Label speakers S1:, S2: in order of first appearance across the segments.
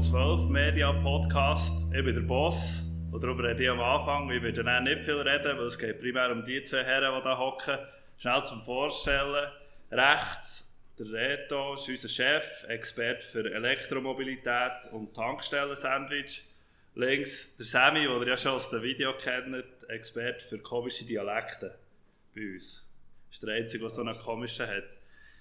S1: 12 Media Podcast. Ich bin der Boss. Und darüber rede ich am Anfang. Ich werde dann nicht viel reden, weil es geht primär um die zwei Herren, die hier hocken. Schnell zum Vorstellen. Rechts der Reto ist unser Chef, Experte für Elektromobilität und Tankstellen-Sandwich. Links der Sammy, den ihr ja schon aus dem Video kennt, Experte für komische Dialekte bei uns. Das ist der Einzige, der so einen komischen hat.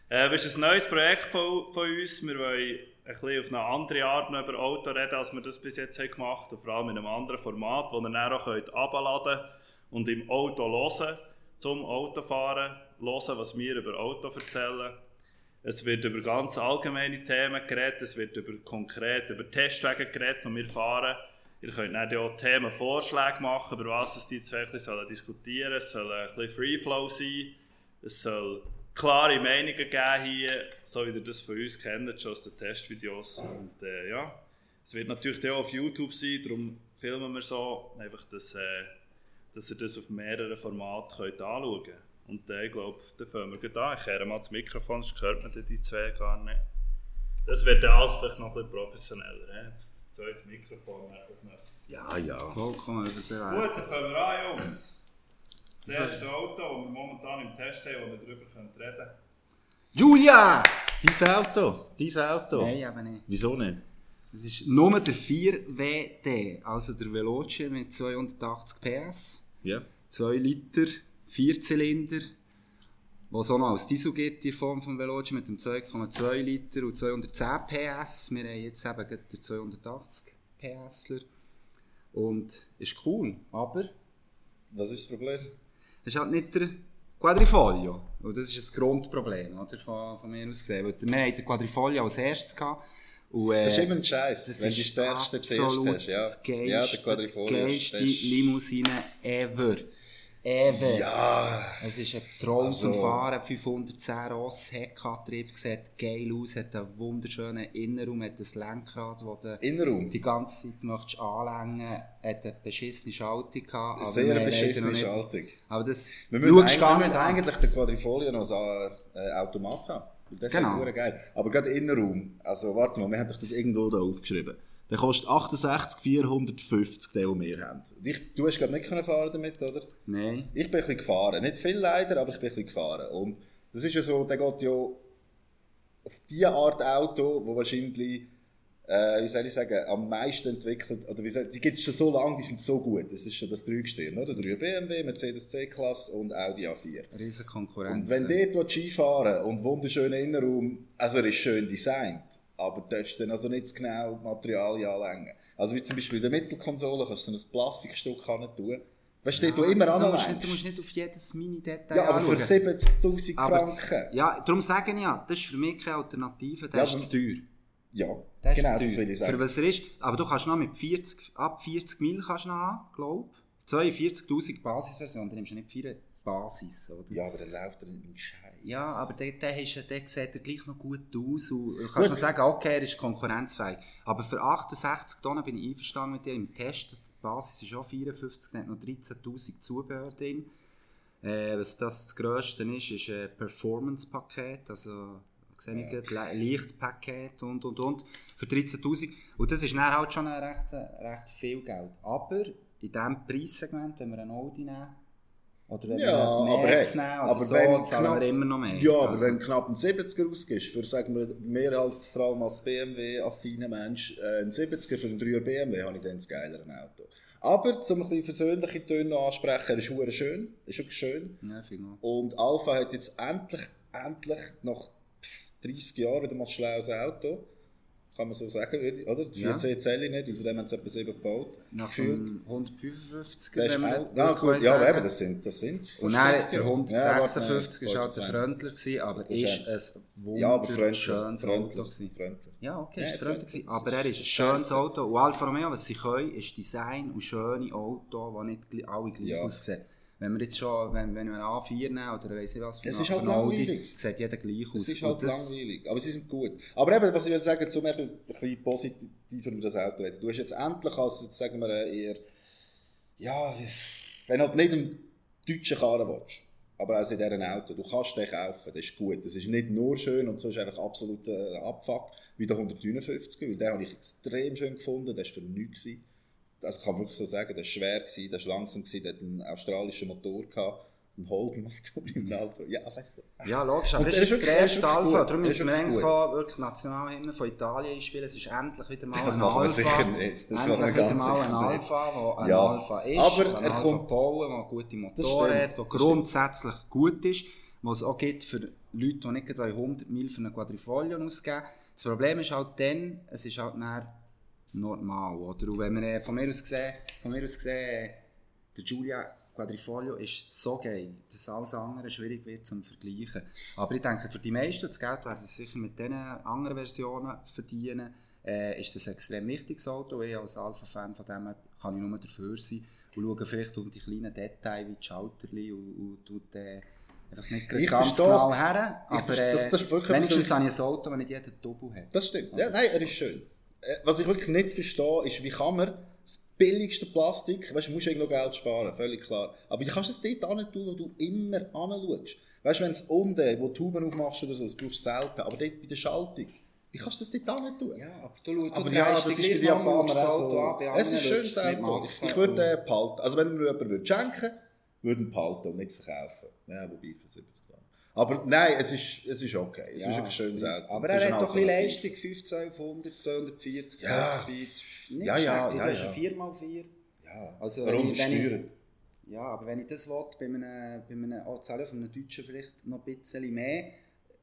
S1: Äh, das ist ein neues Projekt von, von uns. Wir wollen ein bisschen auf eine andere Art über Auto reden, als wir das bis jetzt haben gemacht haben. Vor allem in einem anderen Format, wo ihr dann auch herunterladen könnt und im Auto hören, zum Autofahren, hören, was wir über Auto erzählen. Es wird über ganz allgemeine Themen geredet, es wird über konkret über Testwege geredet, die wir fahren. Ihr könnt dann auch Themenvorschläge machen, über was die zwei sollen diskutieren sollen. Es soll ein bisschen Freeflow sein. Es soll klare Meinungen geben hier, so wie ihr das von uns kennt, schon aus den Testvideos. Und äh, ja, es wird natürlich auch auf YouTube sein, darum filmen wir so, einfach, dass, äh, dass ihr das auf mehreren Formaten könnt anschauen könnt. Und äh, ich glaube, dann fangen wir gleich an. Ich kehre mal das Mikrofon, sonst hört man die zwei gar nicht. Das wird dann alles vielleicht noch ein bisschen professioneller. Jetzt das zweite Mikrofon einfach noch.
S2: Ja, ja.
S3: Vollkommen überbewertet.
S1: Gut, dann fangen wir an, Jungs. Das erste Auto, das wir momentan im Test haben, wo wir darüber reden können.
S3: Julia!
S2: Dein Auto, dein Auto.
S3: Nein, aber nicht.
S2: Wieso nicht?
S3: Das ist nur der 4WD, also der Veloce mit 280 PS,
S2: Ja.
S3: 2 Liter, 4 Zylinder, was auch noch als Diesel gibt in Form von Veloce mit dem 2,2 Liter und 210 PS. Wir haben jetzt eben gerade den 280 PSler und ist cool, aber
S2: Was ist das Problem?
S3: Das ist halt nicht der Quadrifoglio. Und das ist ein Grundproblem oder, von, von mir aus gesehen. Weil wir hatten den Quadrifoglio als erstes. Gehabt, und, äh,
S2: Das ist immer ein Scheiß,
S3: das
S2: wenn
S3: ist
S2: die stärkste zuerst hast. Ja,
S3: das
S2: ja der Quadrifoglio
S3: die
S2: ist
S3: geilste
S2: das
S3: Limousine ever. Ever.
S2: Ja,
S3: Es ist ein Traum zum
S2: Also-
S3: Fahren, 510 Ross, Heckantrieb, sieht geil aus, hat einen wunderschönen Innenraum, hat ein Lenkrad, das du
S2: Innenraum.
S3: die ganze Zeit möchtest anlängen, hat eine beschissene Schaltung gehabt. aber
S2: Sehr beschissene Schaltung.
S3: Aber das
S2: Wir müssen, eigentlich, wir müssen eigentlich den Quadrifoglio noch als äh, Automat haben. Das
S3: Genau.
S2: ist geil. Aber gerade Innenraum, also warte mal, wir haben doch das irgendwo da aufgeschrieben. Der kostet 68 450, den, den wir haben. Ich, du hast glaube nicht können fahren damit, oder?
S3: Nein.
S2: Ich bin ein bisschen gefahren. Nicht viel leider, aber ich bin ein bisschen gefahren. Und das ist ja so, der geht ja auf die Art Auto, wo wahrscheinlich, äh, wie soll ich sagen, am meisten entwickelt, oder wie soll, die gibt es schon so lange, die sind so gut. Das ist schon das Dreigestirn, oder? Drei BMW, Mercedes C-Klasse und Audi A4.
S3: Riesen Konkurrenz.
S2: Und wenn du dort Ski fahren und wunderschöner Innenraum, also er ist schön designt, aber du darfst dann also nicht genau Materialien anlängen. Also wie zum Beispiel in der Mittelkonsole kannst du ein Plastikstück hin tun. Weißt du, immer
S3: du, musst nicht,
S2: anlängst.
S3: du musst nicht auf jedes Mini-Detail
S2: Ja, aber für
S3: anschauen.
S2: 70'000
S3: Aber
S2: Franken.
S3: Ja, darum sage ich ja, das ist für mich keine Alternative, das
S2: Ja,
S3: ist zu teuer.
S2: Ja,
S3: Das ist
S2: genau, das will ich
S3: Für
S2: sagen.
S3: was er ist, aber du kannst noch mit 40, ab 40 Mil kannst du noch haben, glaube ich. 42'000 Basisversion, dann nimmst du nicht viel Basis, oder?
S2: Ja, aber dann läuft er in den Scheiß.
S3: Ja, aber der, der, ist, der sieht ja gleich noch gut aus und du kannst noch sagen, okay, er ist konkurrenzfähig. Aber für 68 Tonnen bin ich einverstanden mit dir im Test. Die Basis ist auch 54, da hat noch 13'000 Zubehör drin. Äh, was das, das Grösste ist, ist ein Performance-Paket, also sehe ich gerade, Lichtpaket und und und für 13'000. Und das ist dann halt schon recht, recht viel Geld. Aber in diesem Preissegment, wenn wir einen Audi nehmen, oder wenn
S2: Ja,
S3: wir nehmen oder
S2: aber
S3: so,
S2: wenn
S3: zahlen
S2: knapp-
S3: wir immer noch mehr.
S2: Ja, aber
S3: Also-
S2: wenn du knapp einen 70er ausgibst, für sagen wir, mehr halt vor allem als BMW-affiner Mensch, äh, einen 70er für einen 3er BMW, habe ich dann das geilere Auto. Aber, zum ein bisschen versöhnliche Töne ansprechen, er ist hure schön, ist wirklich schön.
S3: Ja.
S2: Und Alpha hat jetzt endlich, endlich nach 30 Jahren wieder mal ein schlaues Auto. Kann man so sagen, würde oder? Die
S3: Ja.
S2: 14 zähle ich nicht, weil von dem haben sie etwa 7 gebaut.
S3: Nach
S2: gefühlt.
S3: dem 155
S2: Das ist auch, ja, gut, ja, aber eben, das sind, das sind
S3: Und dann
S2: 30
S3: der
S2: Jahre.
S3: 156
S2: Ja,
S3: war halt
S2: nein,
S3: der Fröntler, gewesen, aber ist ein
S2: Ja,
S3: wunderschönes Auto.
S2: Fröntler,
S3: gewesen.
S2: Fröntler.
S3: Ja, okay,
S2: Ja,
S3: ist gewesen,
S2: das
S3: aber er ist ein schönes. Auto. Und Alfa Romeo, was sie können, ist Design und schöne Auto, die nicht alle gleich
S2: Ja.
S3: aussehen. Wenn wir jetzt schon, wenn, wenn wir einen A4 nehmen oder weiss ich was, für
S2: Es ist halt
S3: einen Audi,
S2: langweilig.
S3: sieht jeder gleich aus.
S2: Es ist halt langweilig, aber sie sind gut. Aber eben, was ich will sagen, zum eben ein bisschen positiver über das Auto reden. Du hast jetzt endlich als, jetzt sagen wir äh, eher, ja, wenn halt nicht einen deutschen Karren willst, aber auch in diesem Auto. Du kannst den kaufen, das ist gut. Das ist nicht nur schön und so ist einfach absoluter Abfuck wie der 159, weil den habe ich extrem schön gefunden, der war für nichts. gewesen. Das kann man wirklich so sagen, der war schwer, gewesen, der war langsam, gewesen, der hat einen australischen Motor gehabt, einen Holden-Motor im Alfa. Ja, weißt du.
S3: Ja, logisch, aber das ist
S2: ist
S3: erste Alpha. Darum müssen wir eigentlich wirklich Nationalhymne von Italien einspielen. Es ist endlich wieder mal
S2: Das
S3: ein
S2: machen wir
S3: Alpha.
S2: sicher nicht. Das
S3: endlich
S2: machen wir
S3: wieder mal ein. Alpha, der ein
S2: Ja.
S3: Alpha ist,
S2: Aber
S3: ein
S2: er
S3: Alpha
S2: kommt-
S3: bauen, der gute
S2: Das
S3: Motoren hat, der
S2: das
S3: grundsätzlich gut ist, was es auch gibt für Leute, die nicht gerade 100 Mil für einen Quadrifoglio ausgeben. Das Problem ist halt dann, es ist halt dann normal, oder? Und wenn wir äh, von mir aus gesehen, von mir aus gesehen, der Giulia Quadrifoglio ist so geil, dass alles andere schwierig wird zum Vergleichen. Aber ich denke, für die meisten, das Geld werden sie sicher mit diesen anderen Versionen verdienen, äh, ist das ein extrem wichtiges Auto. Ich als Alpha-Fan von dem kann ich nur dafür sein und schaue vielleicht um die kleinen Details wie die Schalterli und, und tut äh, einfach nicht
S2: Ich
S3: ganz genau her. Aber
S2: das-
S3: äh,
S2: das ist wirklich
S3: wenigstens habe ich ein Auto, das nicht jeder Double hat.
S2: Das stimmt. Ja, nein, er ist schön. Äh, Was ich wirklich nicht verstehe, ist, wie kann man das billigste Plastik, weißt du, du musst irgendwo Geld sparen, völlig klar. Aber wie kannst du es dort hin tun, wo du immer anschaust? Weißt du, wenn es unten, wo du Tuben aufmachst oder so, das brauchst du selten. Aber dort bei der Schaltung, wie kannst du das dort hin tun?
S3: Ja, aber du,
S2: Aber ja, das ist bei den Japanern auch so. Es ist schön selber. Ich würde den behalten. Also wenn mir jemand würde schenken würde, ihn behalten und nicht verkaufen. Ja, wobei für 70 Dollar. Aber nein, es ist, es ist okay. Es ist ein schönes Auto.
S3: Aber er
S2: ist
S3: hat doch ein bisschen. Leistung, 5, 1200, 240
S2: Ja.
S3: Top-Speed. Nicht
S2: Ja, ja,
S3: schlecht,
S2: ja,
S3: hast
S2: ja.
S3: ein 4x4.
S2: Ja,
S3: Also, wenn ich- wenn ich-
S2: gesteuert?
S3: Ja, aber wenn ich das will, bei einem, bei einem Anzahl von einem Deutschen vielleicht noch ein bisschen mehr.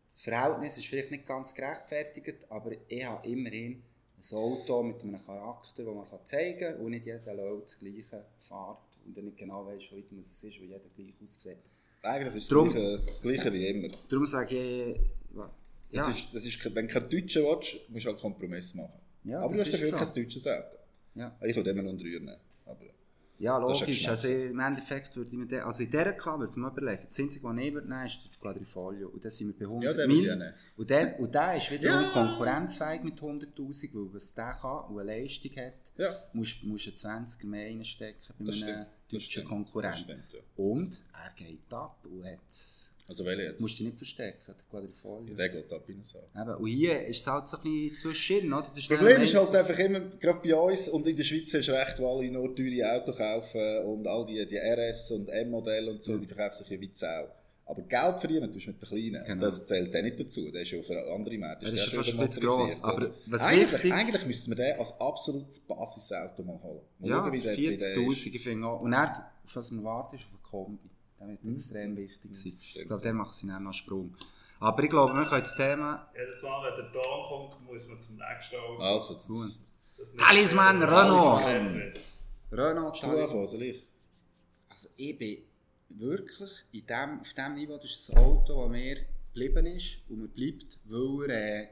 S3: Das Verhältnis ist vielleicht nicht ganz gerechtfertigt, aber ich habe immerhin ein Auto mit einem Charakter, das man zeigen kann und nicht jeder Leute das gleiche fährt und er nicht genau weiß, wie weit es ist, weil jeder gleich aussieht.
S2: Eigentlich ist es
S3: Drum-
S2: das Gleiche, das Gleiche wie immer.
S3: Darum sage ich, ja,
S2: Das ist, das ist, wenn du kein Deutscher willst, musst du halt Kompromiss machen.
S3: Ja,
S2: aber du hast
S3: ist
S2: dafür
S3: so.
S2: kein deutsches Auto.
S3: ja.
S2: Ich würde immer noch nehmen. Aber
S3: Ja, logisch.
S2: Geschmack.
S3: Also im Endeffekt würde ich mir den, also in dieser Klasse würde ich mir überlegen, das Einzige, was ich würde nehmen, ist der Quadrifoglio. Und dann sind wir bei 100
S2: Ja, würde
S3: Mil.
S2: auch.
S3: Und der, und der ist wiederum
S2: Ja.
S3: konkurrenzfähig mit 100'000, weil was der kann und eine Leistung hat,
S2: ja,
S3: musst du musst einen 20er mehr reinstecken bei
S2: das
S3: einem deutschen Konkurrenten.
S2: ja.
S3: Und er geht ab und hat,
S2: Also welche jetzt?
S3: du musst dich nicht verstecken, der Quadrifoglio.
S2: Der geht ab wie Sau.
S3: Eben, und hier ist es halt so ein bisschen zwischen, oder? Das
S2: Problem ist halt einfach immer, gerade bei uns und in der Schweiz ist recht, weil alle nur teure Autos kaufen und all die, die RS und M-Modelle und so, die verkaufen sich ja wie Sau. Aber Geld verdienen tust du mit den Kleinen.
S3: Genau.
S2: Das zählt der nicht dazu. Der ist ja für andere Märkte.
S3: Er ist ja
S2: schon
S3: fast ein bisschen gross, aber was
S2: eigentlich,
S3: wichtig-
S2: eigentlich müssten wir den als absolutes Basisauto mal holen. Mal
S3: Ja,
S2: schauen, wie der- wie der ist.
S3: 40'000, ich finde auch. Und er, auf was man wartet, ist auf einen Kombi. Der wird extrem wichtig sein.
S2: Mhm. Stimmt,
S3: Ich glaube, der macht sie dann noch einen Sprung. Aber ich glaube, wir können das Thema...
S1: Jedes Mal, wenn der Ton kommt, muss man zum nächsten Auto.
S2: Also, das
S3: Gut.
S1: Das
S3: Talisman Renault.
S1: Talisman.
S3: Renault,
S2: soll ich?
S3: Also ich bin wirklich in dem, auf dem Niveau, das ist ein Auto, das mir geblieben ist und mir bleibt, weil er, äh,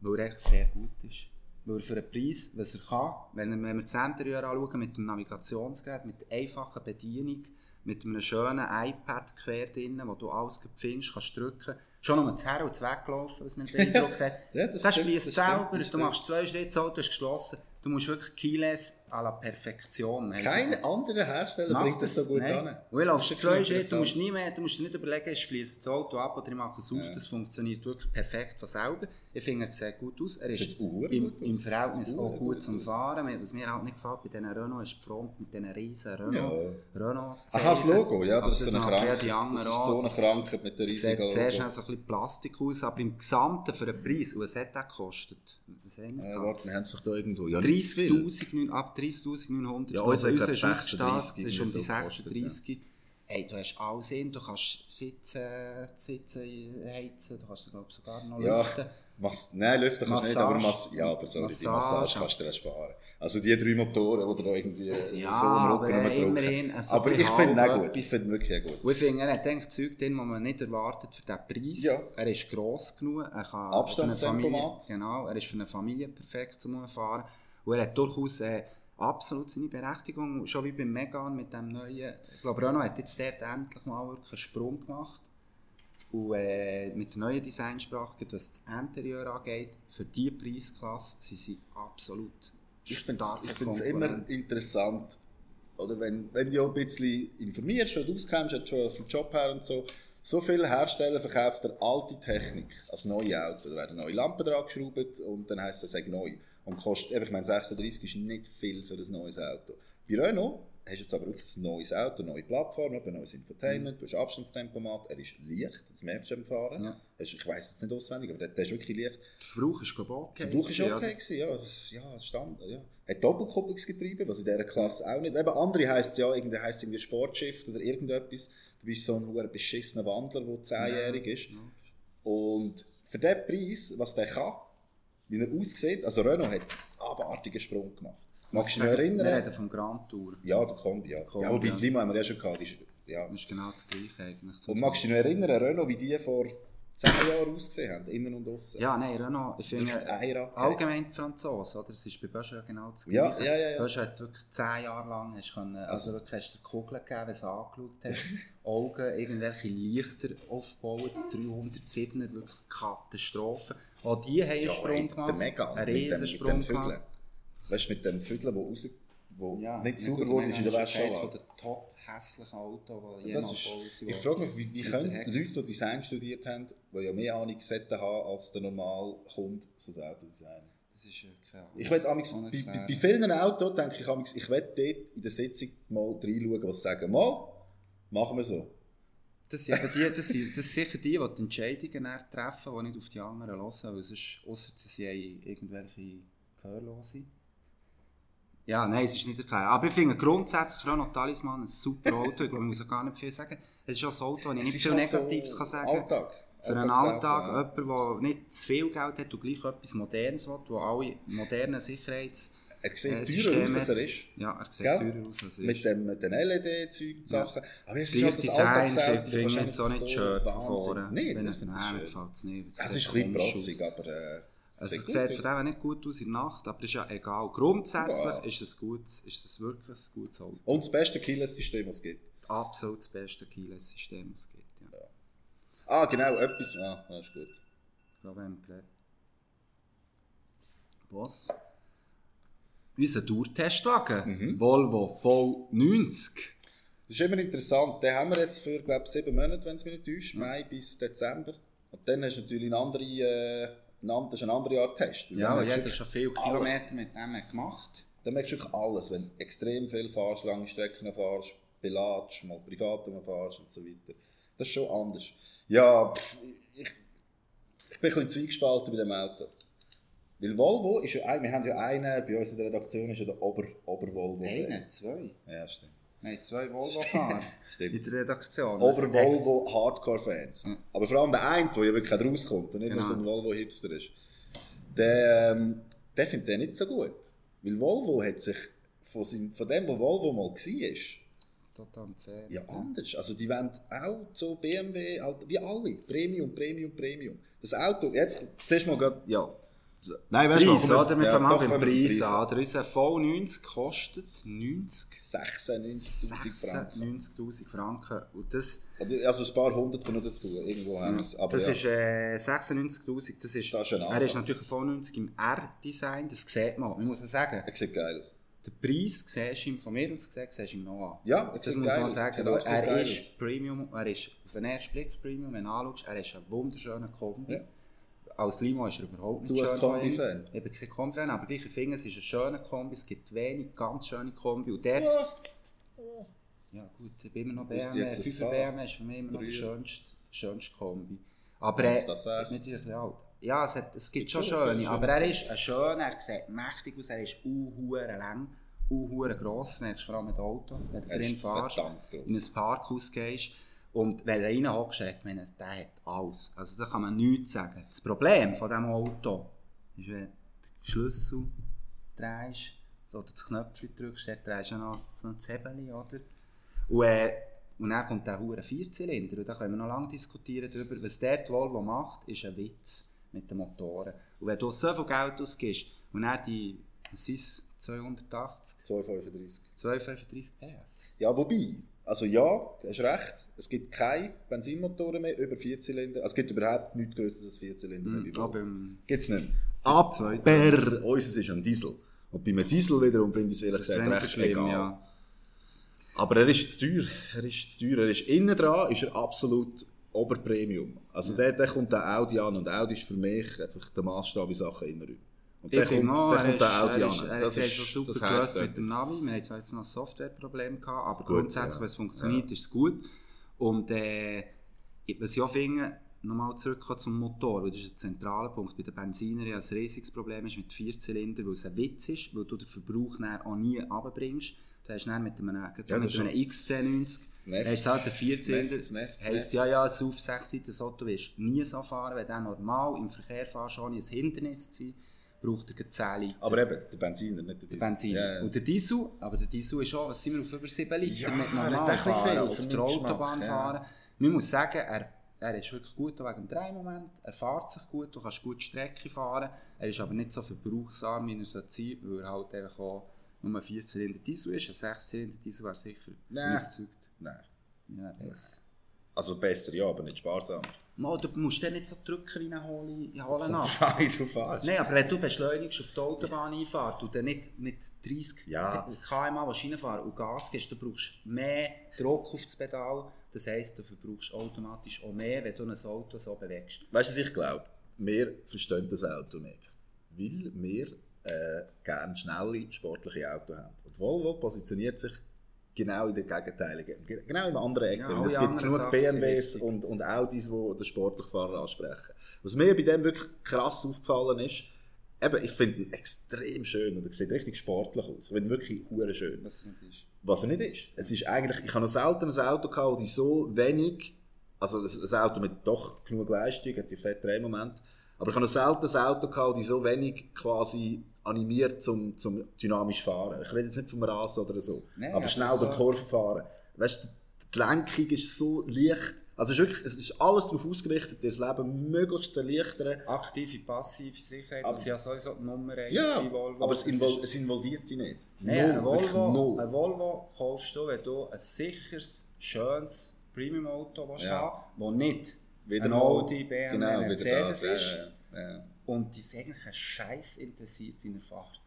S3: weil er echt sehr gut ist. Weil er für einen Preis, was er kann, wenn, er, wenn wir das Interieur anschauen, mit dem Navigationsgerät, mit der einfachen Bedienung, mit einem schönen iPad quer drin, wo du alles findest, kannst drücken. Schon um das Her und das Weglaufen, was mir beeindruckt hat.
S2: Ja, das
S3: das
S2: stimmt, das
S3: selber,
S2: stimmt, das
S3: du
S2: stimmt.
S3: machst zwei Schritte, das Auto ist geschlossen. Du musst wirklich keyless à la Perfektion. haben
S2: Kein anderer Hersteller bringt das so gut
S3: nein.
S2: an.
S3: Laufe
S2: Das ist
S3: zwei Schritte, du musst nie mehr, du musst dir nicht überlegen, ich schließe das Auto ab oder ich mache es auf, das funktioniert wirklich perfekt von selber. Ich finde, er sieht gut aus, er ist
S2: Sieht urgut
S3: im, im Verhältnis
S2: Sieht
S3: auch
S2: urgut
S3: gut zum. Fahren. Was mir halt nicht gefällt bei diesen Renault ist die Front mit diesen riesen Renault. Renault
S2: Aha, das Logo, ja, das ist so eine
S3: ja
S2: Krankheit. Das ist
S3: auch.
S2: so eine Krankheit mit der
S3: Es
S2: riesigen
S3: sieht zuerst
S2: Logo.
S3: auch so ein bisschen Plastik aus, aber im Gesamten für den Preis, und was hat der gekostet? Was haben wir
S2: Äh, warte, wir haben es doch da irgendwo. Ja, nicht zu viel.
S3: 30.000, ab 30.900.
S2: Ja, unser, glaub,
S3: unser ist
S2: 36
S3: ausgestattet, das ist um die
S2: irgendwie so gekostet,
S3: 36. Hey, du hast alles in, du kannst sitzen, sitzen heizen, du kannst glaube sogar noch
S2: Ja,
S3: lüften.
S2: Mas Nein, lüften kannst du nicht, aber
S3: Massage.
S2: Mas ja, aber sorry, die
S3: Massage.
S2: Massage kannst du dir sparen. Also die drei Motoren, die da irgendwie
S3: Ja,
S2: so am
S3: aber
S2: Rücken
S3: immerhin,
S2: rumdrücken.
S3: also
S2: aber ich finde ihn auch gut. Ich finde wirklich gut.
S3: Und ich finde, er hat eigentlich Zeug drin, die man nicht erwartet für diesen Preis.
S2: Ja.
S3: Er ist gross genug, er kann
S2: Abstandstempomat.
S3: genau, er ist für eine Familie perfekt zum Fahren. Und er hat durchaus äh, absolut seine Berechtigung, schon wie beim Megan mit dem neuen, ich glaube Renault hat jetzt dort endlich mal wirklich einen Sprung gemacht. Und äh, mit der neuen Designsprache, was das Interieur angeht, für diese Preisklasse sind sie absolut
S2: Ich finde es immer interessant, oder wenn, wenn du ein bisschen informierst und auskennst, hast schon vom Job her und so, so viele Hersteller verkaufen alte Technik als neue Auto. Da werden neue Lampen dran geschraubt und dann heisst das, neu. Und kostet, ich meine, 36 ist nicht viel für ein neues Auto. Bei Renault hast jetzt aber wirklich ein neues Auto, eine neue Plattform, ein neues Infotainment, du hast Abstandstempomat, er ist leicht, das merkst du beim Fahren.
S3: Ja.
S2: Ich weiss es nicht auswendig, aber der, der ist wirklich leicht.
S3: Der Verbrauch ist, glaube okay.
S2: Der Verbrauch ist
S3: gewesen,
S2: okay gewesen, ja, das, ja, stand, ja. Hat Doppelkupplungsgetriebe, was in dieser Klasse auch nicht. Eben andere heisst es ja, irgendwie heisst irgendwie Sportschiff oder irgendetwas. Du bist so ein beschissener Wandler, der 10-jährig ist. Und für den Preis, was der kann, wie er aussieht, also Renault hat einen abartigen Sprung gemacht. Magst du dich noch
S3: Wir
S2: erinnern?
S3: reden vom Grand Tour.
S2: Ja, der Kombi, ja.
S3: Kombi,
S2: ja wobei
S3: ja.
S2: die Limo haben wir ja schon gehabt. ist- Ja.
S3: Das ist genau das Gleiche eigentlich.
S2: Und magst du dich noch erinnern, Renault, wie die vor 10 Jahren ausgesehen haben, innen und außen?
S3: Ja, nein, Renault ist ja allgemein die Franzosen, oder? Es ist bei Peugeot genau das
S2: Ja,
S3: Gleiche.
S2: ja, ja, ja.
S3: Peugeot hat wirklich 10 Jahre lang, hast können, also,
S2: Also-
S3: wirklich hast du Kugeln gegeben, wenn du es angeschaut hast. Augen, irgendwelche Lichter aufgebaut, 307er, wirklich Katastrophe. Auch die haben einen
S2: Ja,
S3: Sprung gemacht. einen Riesensprung gemacht.
S2: Weißt du, mit dem Vögeln, wo, raus, wo
S3: Ja,
S2: nicht sauber
S3: gut,
S2: wurde, ist in der
S3: eines
S2: Wäsche
S3: von
S2: auch.
S3: den top hässlichen Autos, die
S2: Das
S3: jemals
S2: ist, ich frage mich, wie, wie können
S3: der.
S2: Leute, die Design studiert haben, die ja mehr Ahnung haben als der normale Kunde, so ein Auto designen?
S3: Das ist ja.
S2: Ich will amigs, bei, bei, bei vielen Autos denke ich amigs, ich will dort in der Sitzung mal reinschauen, was sagen. Mal, machen wir so.
S3: Das sind, die, das, sind, das sicher die, die die Entscheidungen treffen, die nicht auf die anderen hören, weil sonst, ausser sie haben irgendwelche Gehörlose. Ja, nein, es ist nicht erklärt. Aber ich finde grundsätzlich Renault Talisman ein super Auto. Ich glaube, ich muss auch gar nicht viel sagen. Es ist auch ein Auto, wo ich
S2: Es
S3: nicht viel
S2: halt so
S3: Negatives kann sagen
S2: Alltag.
S3: Für einen Alltag,
S2: ja.
S3: jemand, der nicht zu viel Geld hat und gleich etwas Modernes will, der alle modernen Sicherheits...
S2: Er sieht
S3: äh,
S2: teurer aus, als er ist.
S3: Ja, er sieht teurer aus, als er
S2: Mit
S3: ist.
S2: dem, mit den LED-Zeug Sachen. Aber es ist halt das Alltagsauto.
S3: finde ich
S2: das
S3: jetzt auch nicht
S2: so
S3: schön vorne. Wenn
S2: ich finde
S3: Nein,
S2: das
S3: gefällt es nicht.
S2: Es ist ein bisschen protzig, aber äh,
S3: Also es sieht von dem nicht gut aus in der Nacht, aber das ist ja egal. Grundsätzlich
S2: Ja.
S3: ist es gut, ist es wirklich ein gutes Auto.
S2: Und das beste Keyless-System, was es gibt.
S3: Absolut das beste Keyless-System, das es gibt. Ja.
S2: Ah, genau, etwas. Ah, das ist gut.
S3: Ich glaube, wir haben gelernt. Was? Unser Tourtestwagen,
S2: Mhm.
S3: Volvo V90.
S2: Das ist immer interessant. Den haben wir jetzt für, glaube ich, sieben Monate, wenn es mich nicht täuscht. Mai bis Dezember. Und dann hast du natürlich eine andere, äh, das ist eine andere Art Test.
S3: Ja,
S2: merkst
S3: jeder
S2: du
S3: schon viele. Kilometer mit dem gemacht.
S2: Dann merkst du wirklich alles. Wenn du extrem viel fährst, lange Strecken fährst, beladst, mal privat fährst und so weiter. Das ist schon anders. Ja, pff, ich, ich bin ein bisschen zwiegespalten bei dem Auto. Weil Volvo ist ja, ein- wir haben ja einen, bei uns in der Redaktion ist ja der Ober, Ober-Volvo.
S3: Einen, zwei.
S2: Ja, stimmt.
S3: Wir haben zwei Volvo-Fahrer in der Redaktion. Das ist echt-
S2: Ober-Volvo Hardcore-Fans. Aber vor allem der eine, der ja wirklich rauskommt und nicht nur
S3: Genau.
S2: so ein Volvo-Hipster ist, der, ähm, der findet den nicht so gut. Weil Volvo hat sich von, seinem, von dem, wo Volvo mal war,
S3: Total fair.
S2: ja anders. Also die wollen auch so BMW, wie alle, Premium, Premium, Premium. Das Auto, jetzt zuerst mal gerade, ja. Nein, weißt du,
S3: Preis, oder? Wir fangen an beim Preis an. Oder unser V90 kostet 90
S2: 96'000 Franken.
S3: 96'000 Franken. Und das,
S2: Oder- Also ein paar Hunderte noch dazu, irgendwo haben wir es. Aber
S3: das
S2: ja.
S3: ist äh, 96'000. Das ist,
S2: Das ist eine
S3: er ist natürlich ein V90 im R-Design. Das sieht man. Man muss auch sagen,
S2: Er sieht geil aus.
S3: den Preis siehst du ihm von mir aus gesehen, siehst du ihm noch an.
S2: Ja, er
S3: das
S2: sieht
S3: muss man sagen. Er
S2: geil
S3: ist. Premium, er ist auf den ersten Blick Premium, wenn du anschaust. Er ist ein wunderschöner Kombi.
S2: Ja.
S3: Als Limo ist er überhaupt nicht
S2: Du als
S3: schön von ihm.
S2: Kombi-Fan?
S3: Ich bin kein Kombi-Fan, aber ich finde, es ist ein schöner Kombi. Es gibt wenig ganz schöne Kombi. Und der,
S2: Ja.
S3: ja gut, ich bin immer noch BMW.
S2: jetzt ein
S3: 5
S2: Fahr-
S3: BMW ist für mich immer noch der schönste, schönste Kombi. Aber
S2: sagt.
S3: ist ein bisschen alt. Ja, es, hat, es gibt
S2: Gibt
S3: schon schöne,
S2: schöne.
S3: aber er ist ein schöner, er sieht mächtig aus, er ist uhuere lang, uhuere gross, merkst du vor allem mit dem Auto, wenn du
S2: Er
S3: drin fährst, in ein Parkhaus gehst und wenn du reinhockst, hat man, der hat alles. Also da kann man nichts sagen. Das Problem von diesem Auto ist, wenn du den Schlüssel drehst, oder das Knöpfchen drückst, dann drehst du noch so ein Zebeli, oder? Und, äh, und dann kommt der hure Vierzylinder und da können wir noch lange diskutieren darüber. Was der Volvo macht, ist ein Witz mit den Motoren. Und wenn du so viel Geld ausgibst und dann die, was es, 280,
S2: 2,35.
S3: 235 PS.
S2: Ja, wobei, also ja, du hast recht, es gibt keine Benzinmotoren mehr über Vierzylinder. Also es gibt überhaupt nichts größeres als Vierzylinder mehr bei Volvo.
S3: Aber im
S2: Gibt es nicht. Aber unseres ist ein Diesel. Und bei einem Diesel wiederum finde ich es ehrlich gesagt recht
S3: schlimm,
S2: egal.
S3: ja.
S2: Aber er ist zu teuer. Er ist zu teuer. Er ist innen dran, ist er absolut Oberpremium. Also der, der kommt der Audi an und Audi ist für mich einfach der Maßstab in Sachen Innenraum. Und der kommt,
S3: auch,
S2: der
S3: er
S2: kommt
S3: er ist,
S2: an. Das
S3: ist, super
S2: das heisst
S3: mit dem. Navi. Wir zwar jetzt noch ein Softwareproblem gehabt, aber
S2: Gut,
S3: grundsätzlich,
S2: ja.
S3: wenn es funktioniert, ist es gut. Und äh, was ich auch finde, nochmal zurückkommen zum Motor, weil das ist ein zentraler Punkt. Bei den Benzinern ja ein riesiges Problem ist mit Vierzylinder, weil es ein Witz ist, weil du den Verbrauch dann auch nie runterbringst. Du hast dann mit einem,
S2: Ja,
S3: mit
S2: das
S3: einem XC90,
S2: Nervt's.
S3: hast halt einen Vierzylinder,
S2: Nervt's, nervt's,
S3: heisst ja, ja, ein auf sechs Seiten Auto wirst nie so fahren, wenn du normal im Verkehr fährst, ohne ein Hindernis zu sein, braucht er gleich 10 Liter.
S2: Aber eben, der Benziner, nicht der Diesel.
S3: Benzin.
S2: Ja, ja.
S3: Und der Diesel, aber der Diesel ist schon, was sind wir auf über 7 Liter
S2: Ja,
S3: mit
S2: er hat
S3: normal fahren,
S2: viel
S3: auf der Autobahn fahren. Man muss sagen, er, er ist wirklich gut wegen dem Drehmoment, er fährt sich gut, du kannst gut Strecke fahren, er ist aber nicht so verbrauchsam, wie er sollte sein, weil er halt einfach auch nur ein 4-Zylinder Diesel ist, ein 6-Zylinder Diesel wäre sicher
S2: Nein.
S3: überzeugt.
S2: Nein.
S3: Ja, das.
S2: Also besser, ja, aber nicht sparsam.
S3: Mal, du musst den nicht so drücken wie ein.
S2: Drauf an, wie du fährst.
S3: Nein, aber wenn du beschleunigst auf die Autobahn einfahrst und dann nicht mit 30
S2: Ja.
S3: km reinfahren und Gas gibst, dann brauchst du mehr Druck auf das Pedal. Das heisst, du verbrauchst automatisch auch mehr, wenn du ein Auto so bewegst.
S2: Weißt du, was ich glaube? Wir verstehen das Auto nicht. Weil wir äh, gerne schnelle, sportliche Autos haben. Und Volvo positioniert sich genau in der gegenteiligen, ge- genau im anderen Ecke.
S3: Ja,
S2: es gibt genug BMWs und, und Audis, die den sportlichen Fahrer ansprechen. Was mir bei dem wirklich krass aufgefallen ist, eben, ich finde ihn extrem schön und er sieht richtig sportlich aus. Ich finde ihn wirklich hure schön.
S3: Was nicht ist.
S2: Was er nicht ist. Es ist eigentlich, ich habe noch selten ein Auto gehabt, das so wenig, also ein ein Auto mit doch genug Leistung, hat die fette Drehmoment, aber ich habe selten ein Auto gehabt, das so wenig quasi animiert zum, zum dynamisch fahren. Ich rede jetzt nicht vom Rasen oder so,
S3: Nein,
S2: aber schnell
S3: so-
S2: über die Kurve fahren. Weißt du, die Lenkung ist so leicht, also es ist wirklich, es ist alles darauf ausgerichtet, dir das Leben möglichst zu erleichtern.
S3: Aktive, passive Sicherheit,
S2: Aber-
S3: was ja sowieso die Nummer 1
S2: Ja,
S3: sind, Volvo.
S2: aber es, invol es involviert dich nicht.
S3: Nein, ein
S2: wirklich
S3: Volvo,
S2: null.
S3: ein Volvo kaufst du, wenn du ein sicheres, schönes Premium-Auto willst
S2: Ja.
S3: haben das nicht
S2: Wieder
S3: ein Audi, BMW,
S2: genau,
S3: Mercedes
S2: das,
S3: ist
S2: ja,
S3: und die sich eigentlich Scheiß interessiert, wie er fährt.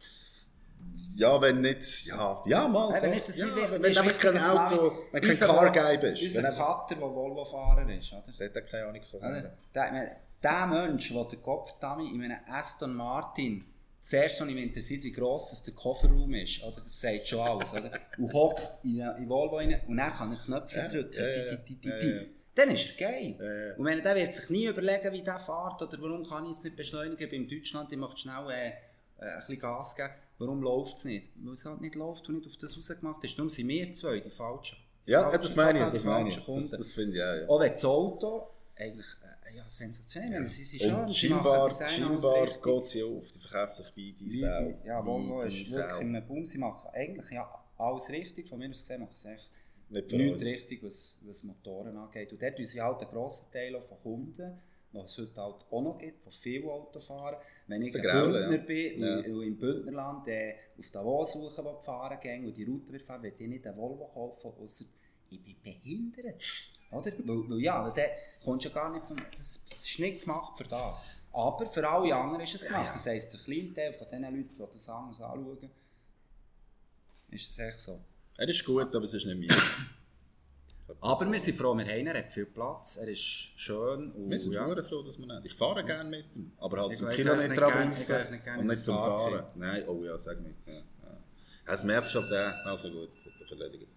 S2: Ja, wenn nicht, ja, ja mal.
S3: Nein, wenn nicht,
S2: ja,
S3: wichtig.
S2: wenn einfach kein Auto, wenn kein Car Guy bist.
S3: Unser
S2: Wenn er,
S3: Vater, der Volvo-Fahrer ist, oder?
S2: der hat keine Ahnung von.
S3: Der, der Mensch, der den Kopf damit in einem Aston Martin zuerst schon mich interessiert, wie gross das der Kofferraum ist, oder? das sagt schon alles, oder? und hockt in, in Volvo rein und dann kann er Knöpfe drücken,
S2: ja, ja, ja, ja.
S3: dann ist er geil.
S2: Ja, ja.
S3: Und wenn der wird sich nie überlegen, wie der fährt, oder warum kann ich jetzt nicht beschleunigen, beim Deutschland, ich möchte schnell äh, äh, ein bisschen Gas geben, warum läuft es nicht? Weil es halt nicht läuft und nicht auf das rausgemacht ist. Darum sind wir zwei die Falschen.
S2: Ja,
S3: Falsche-
S2: das meine ich, das meine ich. Das, das finde ich auch, ja.
S3: Auch wenn das Auto eigentlich äh, ja, sensationell ist. Sie sind sie
S2: scheinbar, scheinbar geht sie auf, die verkauft sich wie die Sau.
S3: Ja, Volvo ist wirklich in einem Boom. Sie machen eigentlich ja alles richtig. Von mir aus gesehen machen sie echt
S2: Nicht
S3: richtig, was, was Motoren angeht. Und dort sie halt einen grossen Teil von Kunden, was es heute halt auch noch gibt, die viel Auto fahren. Wenn ich ein Bündner
S2: ja.
S3: bin
S2: Ja.
S3: und, und im Bündnerland äh, auf Davos suchen will, fahren gehen und die Route wird fahren, will ich nicht einen Volvo kaufen, ausser ich bin behindert. Oder? weil, weil ja, weil der kommst du ja gar nicht von, das, das ist nicht gemacht für das. Aber für alle anderen ist es gemacht. Das heisst, der kleine Teil von den Leuten, die das anders anschauen, ist das echt so.
S2: Er ist gut, aber es ist nicht meins.
S3: Aber wir sind froh, wir haben ihn, er hat viel Platz, er ist schön und
S2: Wir sind
S3: ja.
S2: froh, dass wir nicht. Ich fahre gerne mit ihm, aber halt zum Kilometer abreißen und nicht zum. Fahren. Nein, oh ja, sag nicht. Ja, ja. Das merkst du halt, äh, also gut, hat sich erledigt.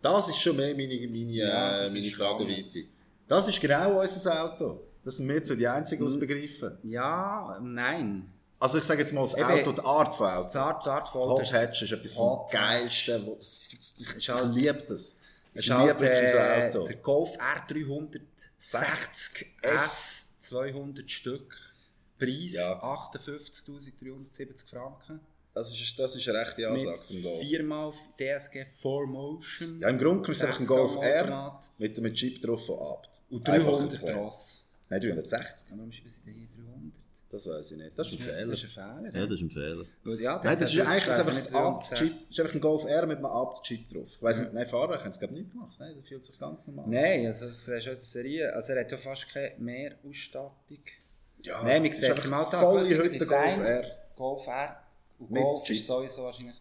S2: Das ist schon mehr meine, meine,
S3: Ja,
S2: äh,
S3: das
S2: meine
S3: ist
S2: Frageweite. Das ist genau unser Auto. Das sind wir zwei die Einzigen, die es begreifen.
S3: Ja, nein.
S2: Also ich sage jetzt mal, das
S3: Eben,
S2: Auto, die Art von
S3: Das
S2: Auto.
S3: Art, die Art von
S2: Hot
S3: Autos-
S2: Hatch ist etwas vom Geilsten. das- Ich,
S3: halt-
S2: liebe das. Ich
S3: ist
S2: liebe
S3: halt,
S2: so
S3: äh,
S2: Auto.
S3: der Golf R360 S, 200 Stück. Preis
S2: Ja.
S3: 58.370 Franken.
S2: Das ist, das ist eine rechte Ansage vom Golf.
S3: viermal DSG 4Motion.
S2: Ja, im Grunde genommen ist es einfach ein Golf R mit einem Chip drauf von Abt.
S3: Und
S2: Einfach
S3: 300
S2: erklärt.
S3: Ross.
S2: Nein, 360.
S3: Ja, Warum schreiben sie denn hier 300?
S2: Das weiß ich nicht. Das ist ein
S3: Das
S2: Fehler.
S3: ist ein Fehler.
S2: Ja, das ist ein Fehler.
S3: Weil, ja,
S2: Nein, das ist eigentlich
S3: der-
S2: einfach ein
S3: 360.
S2: Abt-Chip. Das ist einfach ein Golf R mit einem Abt-Chip drauf. Ich weiss nicht, nein, Fahrer haben es glaube nicht gemacht. Nein, das fühlt sich ganz normal an.
S3: Nein, also das ist schon eine Serie. Also er hat ja fast keine Mehrausstattung.
S2: Ja,
S3: Nein, man
S2: das
S3: sieht
S2: ist
S3: es im Alltag.
S2: volle Hütte Golf R.
S3: Golf R. Und Golf ist sowieso wahrscheinlich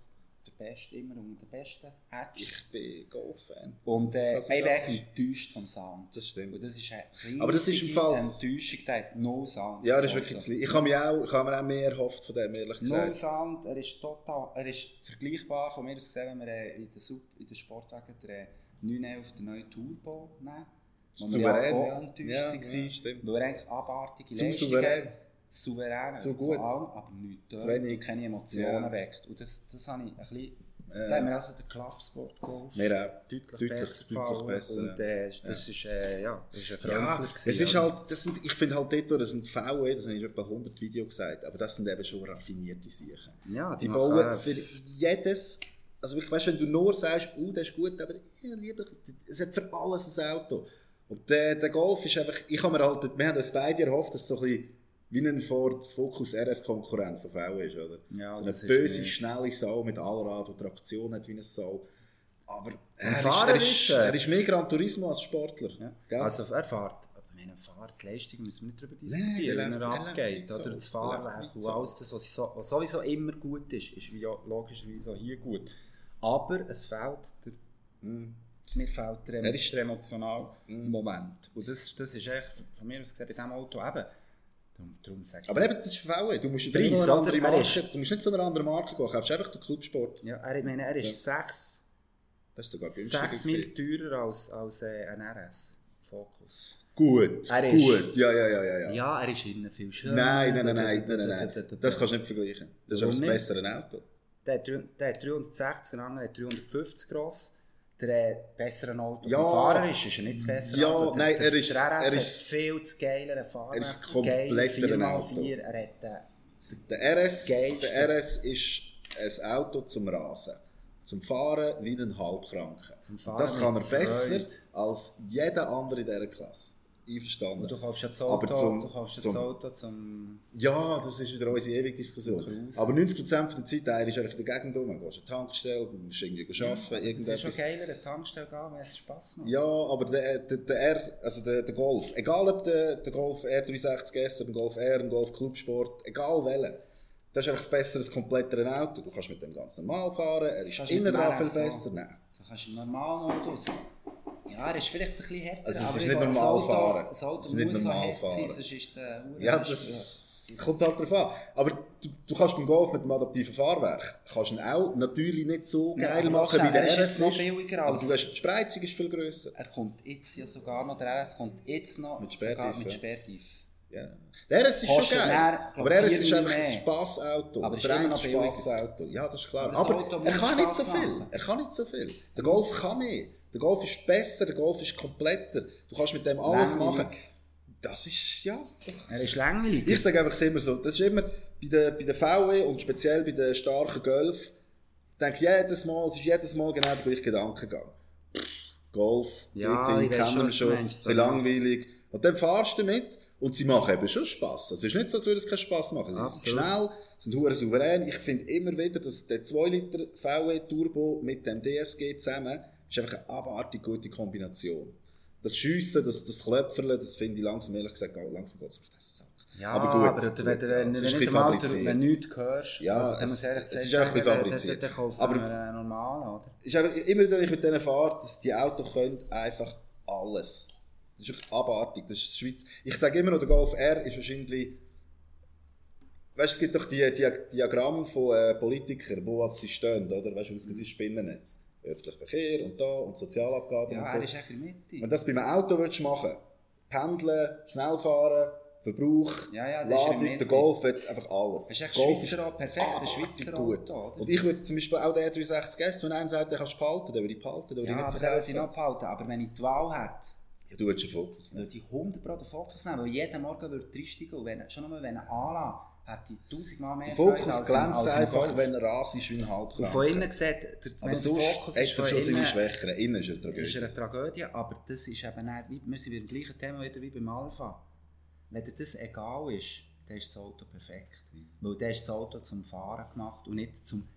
S3: Beste, immer unter den besten Hatches.
S2: Ich bin Golf-Fan.
S3: Und äh, ich
S2: krass.
S3: echt enttäuscht vom Sound.
S2: Das stimmt.
S3: Und das ist eine
S2: Aber das ist im Fall-
S3: Enttäuschung, der hat no Sound.
S2: Ja, das ist wirklich zu Ich habe mir auch, ich habe mir auch mehr erhofft von dem, ehrlich
S3: No
S2: gesagt.
S3: Sound, er ist total, er ist vergleichbar von mir aus gesehen, wenn wir äh, in der, Sub, in der Sportwagen der äh, 911 den neuen Turbo nehmen. Wo wir ja auch enttäuscht
S2: Ja,
S3: waren,
S2: ja, stimmt.
S3: weil er eigentlich abartige Leistungen
S2: souverän.
S3: Souverän.
S2: Zu
S3: vor
S2: gut.
S3: allem, aber nichts
S2: Zu wenig.
S3: keine Emotionen
S2: Ja.
S3: weckt. Und das, das habe ich ein bisschen...
S2: Ja.
S3: Da haben wir also den Clubsport Golf
S2: auch.
S3: deutlich,
S2: Deutlich-
S3: besser
S2: deutlich besser,
S3: Und äh, das ist, äh, ja, das ist ein
S2: Ja,
S3: Freundler
S2: es ist halt, das sind, ich finde halt dort, das sind VW, das habe ich etwa 100 Videos gesagt, aber das sind eben schon raffinierte Sachen.
S3: Ja,
S2: Die
S3: die
S2: bauen
S3: machen,
S2: für jedes, also ich weißt, wenn du nur sagst, oh, das ist gut, aber ja, lieber, es hat für alles ein Auto. Und der, der Golf ist einfach, ich habe mir halt, wir haben uns beide erhofft, dass es so ein bisschen wie ein Ford Focus RS-Konkurrent von VW ist, oder?
S3: Ja,
S2: so eine böse,
S3: wie-
S2: schnelle Sau mit Allrad, die Traktion hat wie eine Sau. Aber er ist, er,
S3: ist er.
S2: ist mehr Gran Turismo als Sportler.
S3: Ja. Also er fährt, aber wenn er fährt, die Leistung müssen wir nicht darüber diskutieren,
S2: der
S3: wenn er abgeht.
S2: nicht
S3: Oder das Fahrwerk und
S2: nicht so.
S3: alles das, was, so, was sowieso immer gut ist, ist logischerweise auch hier gut. Aber es fehlt der,
S2: Mhm.
S3: mir fehlt der,
S2: Er ist-
S3: der emotionale
S2: Mhm.
S3: Moment. Und das, das ist echt von mir aus gesehen bei diesem Auto eben, darum, darum sage
S2: Aber eben, das ist VW. Du musst,
S3: Preis,
S2: nicht so eine andere?
S3: Er
S2: Marke,
S3: ist-
S2: du musst nicht zu einer anderen Marke gehen, kaufst einfach den Clubsport.
S3: ja, er, ich meine, er ist sechs
S2: Das ist sogar.
S3: 6
S2: gewesen.
S3: Mil teurer als, als äh, ein RS Focus.
S2: Gut,
S3: Er ist-
S2: gut. Ja, ja, ja, ja. ja.
S3: Ja, er ist innen viel schöner.
S2: Nein, nein, nein, nein, nein, nein, nein. Das kannst du nicht vergleichen. Das ist einfach das bessere Auto.
S3: Der hat, drei- der hat 360, der andere hat 350 gross. Der äh, bessere Auto
S2: Ja.
S3: Fahrer ist, ist er nicht das bessere
S2: Ja,
S3: Auto. Der,
S2: nein, er ist-
S3: Der RS
S2: er ist-
S3: viel zu geilere Fahrer.
S2: er ist das komplettere Auto.
S3: 4x4, er hat äh,
S2: Der RS, der RS ist ein Auto zum Rasen. Zum Fahren wie ein Halbkranken. Das kann er besser als jeder andere in dieser Klasse. Einverstanden.
S3: und du kaufst ja das
S2: Aber
S3: Auto,
S2: zum-
S3: du kaufst ja
S2: zum-
S3: das Auto zum...
S2: Ja, das ist wieder unsere ewige Diskussion. Aber 90% von der Zeit ist eigentlich in der Gegend um. Du gehst die Tankstelle, du musst irgendwie arbeiten,
S3: Es ist schon
S2: irgendetwas.
S3: geiler, eine Tankstelle gehen, wenn es Spass macht.
S2: Ja, aber der, der, der R, also der, der Golf, egal ob der, der Golf R360S oder ein Golf R, ein Golf Clubsport, egal welcher, das ist einfach das bessere, komplettere Auto. Du kannst mit dem ganz normal fahren, er ist
S3: du
S2: innen dran viel besser. Nein.
S3: Da kannst du im Normalmodus. Ja, er ist vielleicht ein bisschen härter.
S2: Also es ist
S3: ich
S2: nicht normal
S3: Auto-
S2: fahren.
S3: Das Auto
S2: Es ist nicht
S3: muss so
S2: normal fahren.
S3: sonst ist es äh,
S2: Ja, das kommt halt drauf an. Aber du, du kannst beim Golf mit dem adaptiven Fahrwerk kannst ihn auch natürlich nicht so
S3: Ja,
S2: geil machen, wie der
S3: er ist
S2: RS
S3: noch
S2: ist.
S3: billiger
S2: Aber du hast, die Spreizung ist viel grösser.
S3: Er kommt jetzt ja sogar noch, der RS kommt jetzt noch
S2: Mit Sperrtief,
S3: mit
S2: ja.
S3: Sperrtief.
S2: Ja. Der RS ist
S3: Kostet
S2: schon geil.
S3: mehr,
S2: aber RS
S3: vier
S2: ist einfach ein. Spassauto.
S3: Aber
S2: ein reines. Spassauto. Ja, das ist klar.
S3: Aber
S2: Aber,
S3: Auto
S2: er kann nicht so viel. Er kann nicht so viel. Der Golf kann mehr. Der Golf ist besser, der Golf ist kompletter. Du kannst mit dem alles
S3: Langweilig.
S2: machen. Das ist, ja.
S3: Er ist langweilig.
S2: Ich sage einfach immer so, das ist immer bei den, bei den VW und speziell bei den starken Golf, ich denke jedes Mal, es ist jedes Mal genau der gleiche Gedankengang. Golf,
S3: Ja, weiss
S2: kennen
S3: schon,
S2: wir schon, ein bisschen
S3: ja.
S2: langweilig. Und dann fahrst du damit und sie machen eben schon Spass. Also es ist nicht so, als würde es keinen Spass machen. Sie
S3: Absolut.
S2: sind schnell, sind hure souverän. Ich finde immer wieder, dass der 2 Liter VW Turbo mit dem DSG zusammen ist einfach eine abartig gute Kombination. Das Schiessen, das, das Klöpferle, das finde ich langsam, ehrlich gesagt, langsam geht es auf den Sack.
S3: ja,
S2: aber gut,
S3: aber
S2: gut,
S3: wenn,
S2: ja,
S3: wenn, wenn, wenn, Alter, wenn du nichts hörst,
S2: Ja,
S3: also, dann
S2: es-
S3: ehrlich
S2: es
S3: gesagt
S2: ist ein bisschen fabriziert.
S3: dann- dann kaufen
S2: Aber-
S3: wir einen normalen, oder?
S2: ist einfach, immer wieder, ich mit denen fahre, dass die Autos können einfach alles. Das ist wirklich abartig. Das ist Schweiz. Ich sage immer noch, der Golf R ist wahrscheinlich. Weißt du, es gibt doch die, die Diagramme von äh, Politikern, wo was sie stehen, oder? Weißt du, das Spinnennetz. Öffentlicher Verkehr und da und Sozialabgaben
S3: Ja,
S2: und so.
S3: ist echt in der Mitte.
S2: Wenn das beim Auto würdest machen, pendeln, schnell fahren, Verbrauch,
S3: Ja, ja, ist der
S2: Ladung, der Golf hat einfach alles.
S3: Das ist echt
S2: Golf
S3: Schweizer Auto, perfekt, ein
S2: abartig
S3: Schweizer
S2: gut.
S3: Auto?
S2: Und ich würde zum Beispiel auch den 360S, wenn einer sagt, den kannst du behalten, den würde ich behalten, den würde
S3: Ja,
S2: ich
S3: aber
S2: nicht
S3: den würde ich
S2: verkaufen.
S3: noch behalten. Aber wenn ich die Wahl hätte,
S2: Ja, du würdest einen Fokus nehmen.
S3: würde ich 100 Pro den Fokus nehmen, weil jeden Morgen würde ich reinsteigen und wenn, schon nur wenn er anlässt, hätte ich tausendmal mehr
S2: Der Fokus
S3: als
S2: glänzt einfach,
S3: Golf.
S2: wenn er ras ist wie ein
S3: Und von
S2: Halbkranker.
S3: innen sieht,
S2: Aber
S3: der
S2: sonst
S3: Fokus
S2: hat
S3: ist
S2: er schon seine
S3: innen,
S2: Schwächen. Innen ist eine
S3: ist
S2: Tragödie.
S3: eine Tragödie, aber das ist eben nicht, wie- wir sind beim gleichen Thema wieder wie beim Alpha. Wenn dir das egal ist, dann ist das Auto perfekt. Weil dann ist das Auto zum Fahren gemacht und nicht zum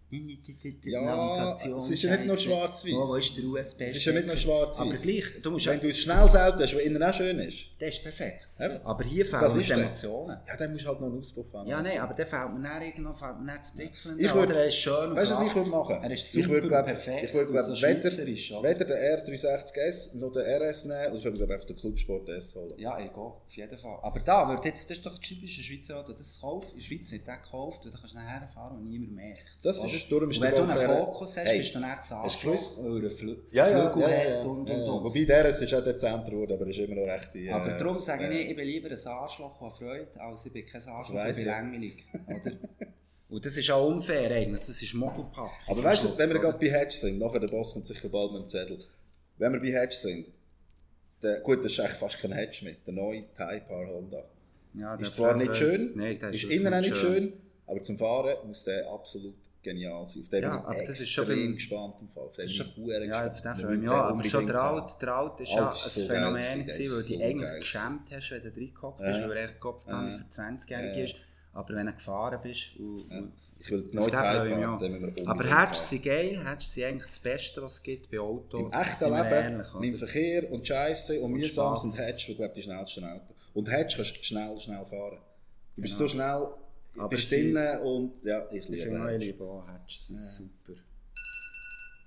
S2: Ja, es ist ja nicht nur schwarz-weiß.
S3: Oh, wo ist der USB?
S2: Es ist ja nicht nur schwarz-weiß.
S3: Aber gleich, du musst
S2: Wenn du ein schnelles Auto hast, das innen auch schön ist,
S3: das ist perfekt.
S2: Eben.
S3: Aber hier fehlen
S2: ist
S3: die. Emotionen.
S2: ja, dann musst du halt noch einen Auspuff haben.
S3: Ja, nein, aber dann fehlt mir dann irgendwo fehlt mir das Prickeln.
S2: Ich würd-
S3: Oder er ist schön und
S2: Weißt du, was ich würde machen?
S3: Er ist
S2: ich
S3: super
S2: würde, glaub,
S3: perfekt.
S2: Ich würde, glaub, weder, weder den R360S noch den RS nehmen, und ich würde, glaube ich, den Clubsport S holen.
S3: Ja, egal, auf jeden Fall. Aber da wird jetzt, das ist doch typisch ein Schweizer Auto, das kauft, in der Schweiz wird der gekauft und dann kannst du nachher fahren und niemand merkt
S2: Das
S3: oder?
S2: Ist- darum ist
S3: und wenn du einen Fokus hast,
S2: Hey,
S3: bist du dann zu
S2: hast du gewusst?
S3: weil er Fl
S2: Ja, ja,
S3: Flügel
S2: ja, ja,
S3: hat und, und, und.
S2: Wobei der ist auch dezenter geworden, aber er ist immer noch recht... äh,
S3: Aber darum sage
S2: äh,
S3: ich, ich bin lieber ein Arschloch, der Freude, als ich bin kein Arschloch, ich bin
S2: ich.
S3: langweilig. Oder? Und das ist auch unfair eigentlich, das ist Mogelpack.
S2: Aber weißt du, wenn wir gerade bei Hedge sind, nachher der Boss kommt sicher bald mit dem Zettel. Wenn wir bei Hedge sind, der, gut, das ist eigentlich fast kein Hedge mehr, der neue Type R Honda.
S3: ja,
S2: Ist zwar nicht schön,
S3: der
S2: ist
S3: wirklich
S2: innen auch nicht schön, aber zum Fahren muss der absolut genial sein. Auf den
S3: Ja,
S2: bin
S3: aber
S2: ich
S3: das ist schon
S2: extrem
S3: beim-
S2: gespannt im Fall. Auf den
S3: Das
S2: bin
S3: ist
S2: ich
S3: schon-
S2: verdammt
S3: Ja,
S2: gespannt.
S3: auf den
S2: Wir
S3: freue ich
S2: müssen
S3: mich
S2: den
S3: auch. Aber schon
S2: unbedingt
S3: der
S2: haben.
S3: Alt, der Alt ist
S2: Alt
S3: ja
S2: ist
S3: ein
S2: so geil
S3: Phänomen
S2: gewesen, der
S3: gewesen,
S2: ist
S3: weil du
S2: so
S3: dich eigentlich
S2: geil
S3: geschämt hast, wenn du reingehockt
S2: Ja.
S3: bist, weil er eigentlich Kopf gar nicht
S2: Ja.
S3: für 20-Jährige
S2: Ja.
S3: ist. Aber wenn du gefahren bist und, und
S2: Ich will die
S3: auf
S2: neue
S3: den
S2: Type
S3: freue ich mich
S2: haben,
S3: auch.
S2: den müssen wir unbedingt
S3: Aber
S2: haben.
S3: Hedges sind geil, Hedges sind eigentlich das Beste, was es gibt bei Autos.
S2: Im echten
S3: Sind wir
S2: Leben,
S3: ehrlich,
S2: mit dem
S3: oder?
S2: Verkehr und Scheiße und mühsam
S3: Spass.
S2: sind Hedge, glaube die schnellsten Autos. Und Hedge kannst du schnell, schnell fahren. Du bist
S3: Genau.
S2: so schnell,
S3: Aber sie-
S2: drinnen und ja, ich liebe
S3: auch, ich liebe auch Hedges, das ist super.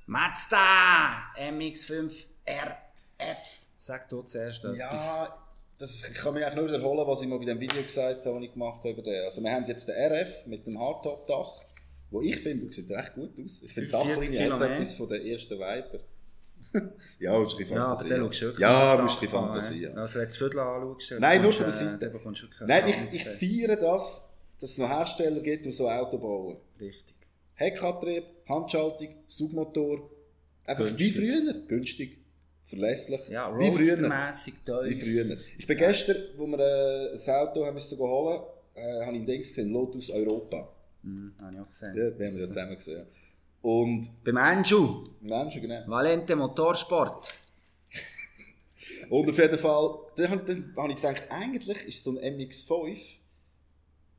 S3: Mazda MX-5 RF. Sag du zuerst etwas.
S2: Ja, das kann mich eigentlich nur wiederholen, was ich mal bei dem Video gesagt habe, das ich gemacht habe über den. Also wir haben jetzt den RF mit dem Hardtop-Dach, wo ich finde, sieht recht gut aus. Ich finde, die
S3: 45
S2: Dachlinie hat etwas von der ersten Viper. ja, musst du bisschen
S3: Ja, aber
S2: Fantasie
S3: dann
S2: Ja, musst du Fantasie
S3: ja. Also wenn du das Viertel anschaust,
S2: Nein, nur von der Seite. Nein, ich, ich feiere das, dass es noch Hersteller gibt, die so Auto bauen.
S3: Richtig.
S2: Heckantrieb, Handschaltung, Submotor. Einfach
S3: Günstig.
S2: wie früher. Günstig, verlässlich.
S3: Ja,
S2: wie früher. Wie früher. Ich bin gestern, wo wir äh, ein Auto haben müssen holen, äh, habe ich ein Ding gesehen, Lotus Europa.
S3: Hm, habe ich auch gesehen.
S2: Ja, wir haben wir ja zusammen gesehen. Und
S3: Beim Anju,
S2: Menschen, genau.
S3: Valente Motorsport.
S2: Und auf jeden Fall, dann habe dann habe ich gedacht, eigentlich ist so ein MX5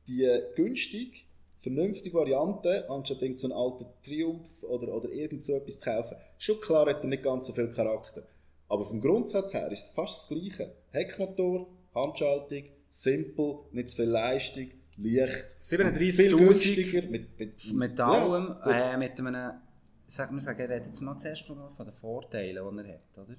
S2: die günstig, vernünftige Variante, anstatt irgend so einen alten Triumph oder, oder irgend so etwas zu kaufen. Schon klar hat er nicht ganz so viel Charakter. Aber vom Grundsatz her ist es fast das Gleiche. Heckmotor, Handschaltung, simpel, nicht zu viel Leistung, leicht.
S3: 37.000
S2: viel günstiger. Mit, mit,
S3: Mit
S2: Ja,
S3: allem,
S2: gut.
S3: äh, mit einem, sag mal, sagen, reden jetzt mal zuerst mal von den Vorteilen, die er hat, oder?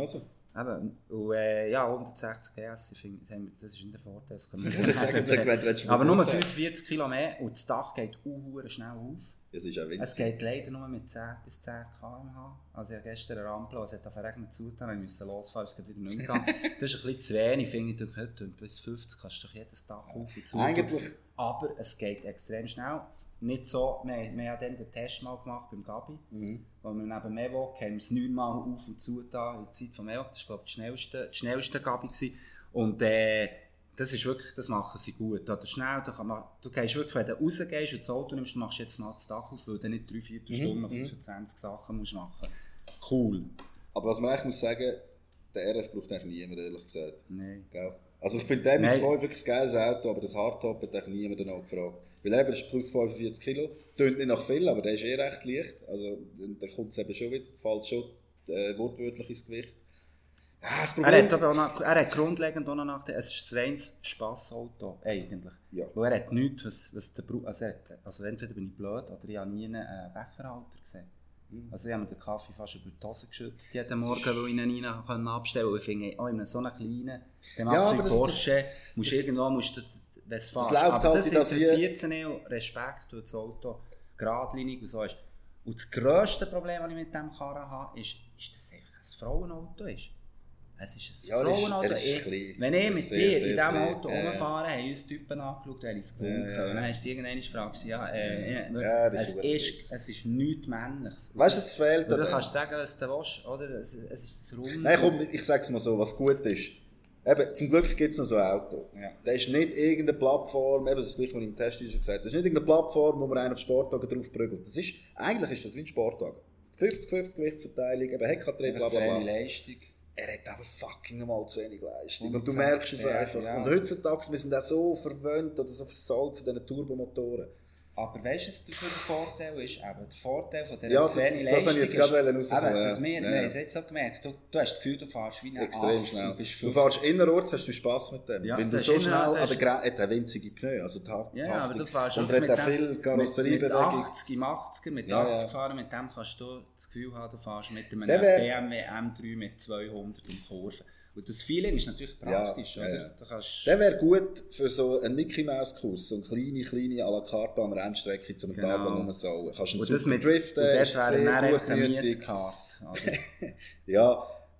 S2: Also,
S3: Eben, und, äh, ja, 160 PS, ich finde, das ist nicht der Vorteil. Das können wir
S2: sagen, sag, wenn
S3: Aber nur
S2: Vorteil.
S3: 45 Kilo mehr und das Dach geht uh, schnell auf.
S2: es ist auch
S3: Es
S2: winzig.
S3: geht leider nur mit 10 bis 10 km/h. Also ich habe gestern eine Ampel, es hat Regen zugetan, ich musste losfahren, es geht wieder nicht mehr gegangen. Das ist ein bisschen zu wenig, finde ich. durch heute. Bis 50 kannst du doch jedes Dach auf und zu.
S2: Eigentlich,
S3: Aber es geht extrem schnell. Nicht so, wir, wir haben dann den Test mal gemacht beim Gabi,
S2: mhm.
S3: wo wir neben Mevok haben wir es neunmal auf und zu da in der Zeit von Mevok. Das war glaube ich die schnellste, die schnellste Gabi gewesen. Und äh, das ist wirklich, das machen sie gut. Oder schnell, da kann man, du gehst wirklich, wenn du rausgehst und das Auto nimmst, machst du jetzt mal das Dach auf, weil du nicht drei, vier Stunden, 25 Sachen musst machen. Cool.
S2: aber was man eigentlich muss sagen, der RF braucht eigentlich niemand, ehrlich gesagt.
S3: Nein.
S2: Gell? Also ich finde den MX5
S3: Nein.
S2: wirklich ein geiles Auto, aber das Hardtop hat eigentlich niemand danach gefragt. Weil eben ist plus 45 Kilo, tönt nicht nach viel, aber der ist eh recht leicht. Also dann kommt es eben schon wieder, fällt schon äh, wortwörtlich ins Gewicht. Das
S3: Er hat, aber noch, er hat grundlegend auch noch es ist ein reines Spassauto, eigentlich.
S2: Ja.
S3: Weil er hat nichts, was, was der Brauch, also, also entweder bin ich blöd oder ich habe nie einen äh, Becherhalter gesehen. Also ich habe mir den Kaffee fast über die Hose geschüttet jeden Morgen, weil ich ihn rein können abstellen konnte. Ich finde, oh, in so einem kleinen, dem
S2: Ja, das-
S3: Porsche,
S2: das-
S3: musst
S2: das-
S3: irgendwo, musst du, wenn es fährst.
S2: läuft
S3: aber
S2: halt
S3: das
S2: in das
S3: interessiert sie nicht Respekt, weil das Auto geradlinig und so ist. Und das grösste Problem, das ich mit diesem Karren habe, ist, ist, dass es einfach ein Frauenauto ist. Es ist ein
S2: Ja, ist-
S3: Frauenauto.
S2: klein.
S3: wenn ich mit
S2: sehr,
S3: dir
S2: sehr
S3: in diesem
S2: klein.
S3: Auto
S2: Ja, ja.
S3: rumfahren, haben uns Typen angeschaut, ich es gewunken
S2: Ja, ja.
S3: Und dann
S2: ja.
S3: hast du irgendwann gefragt, ja, äh, ja,
S2: Ja,
S3: es,
S2: ist
S3: es ist nichts Männliches.
S2: Weißt du, es fehlt
S3: Und
S2: an
S3: du kannst sagen, was du willst, oder? Es, es ist das Runde.
S2: Nein, komm, ich sag's mal so, was gut ist. Eben, zum Glück gibt es noch so ein Auto.
S3: Ja.
S2: Das ist nicht irgendeine Plattform, eben das ist gleich, was ich im Test schon gesagt habe, das ist nicht irgendeine Plattform, wo man einen auf Sportwagen drauf prügelt. Das ist, eigentlich ist das wie ein Sportwagen. 50-50 Gewichtsverteilung, eben Heckantrieb, bla bla bla.
S3: Leistung.
S2: Er hat aber fucking nochmal zu wenig Leistung. Und du
S3: 110
S2: merkst es einfach.
S3: ja.
S2: Und heutzutage, wir sind auch so verwöhnt oder so versaut von diesen Turbomotoren.
S3: Aber weißt du, was der Vorteil ist? Eben, der Vorteil von dieser
S2: Ja, das-
S3: wenig
S2: das habe ich jetzt
S3: Leistung
S2: gerade
S3: eben,
S2: ja.
S3: dass wir,
S2: Ja,
S3: wir haben es jetzt so gemerkt, du, du hast das Gefühl, du fährst wie ein
S2: Extrem
S3: Acht,
S2: schnell.
S3: Du,
S2: Du
S3: 50.
S2: fährst innerorts, hast du Spass mit dem.
S3: Ja,
S2: weil du so schnell Gra hat er winzige Pneu, also die Haft-
S3: Ja, aber du fährst
S2: Und hat auch
S3: mit
S2: viel
S3: dem- Mit,
S2: Karosseriebewegung.
S3: mit 80, im 80er, mit
S2: Ja,
S3: 80
S2: ja.
S3: fahren, mit dem kannst du das Gefühl haben, du fährst mit einem BMW M3 mit 200 um Kurven. Und das Feeling ist natürlich praktisch,
S2: ja,
S3: oder?
S2: ja. Der wäre gut für so einen Mickey Mouse Kurs, so eine kleine, kleine à la carte an Rennstrecke zum
S3: Genau.
S2: Tag lang rumsauen. Kannst einen
S3: und das mit,
S2: driften,
S3: und das
S2: ist
S3: wäre
S2: sehr.
S3: Mietkarte. oder?
S2: Ja,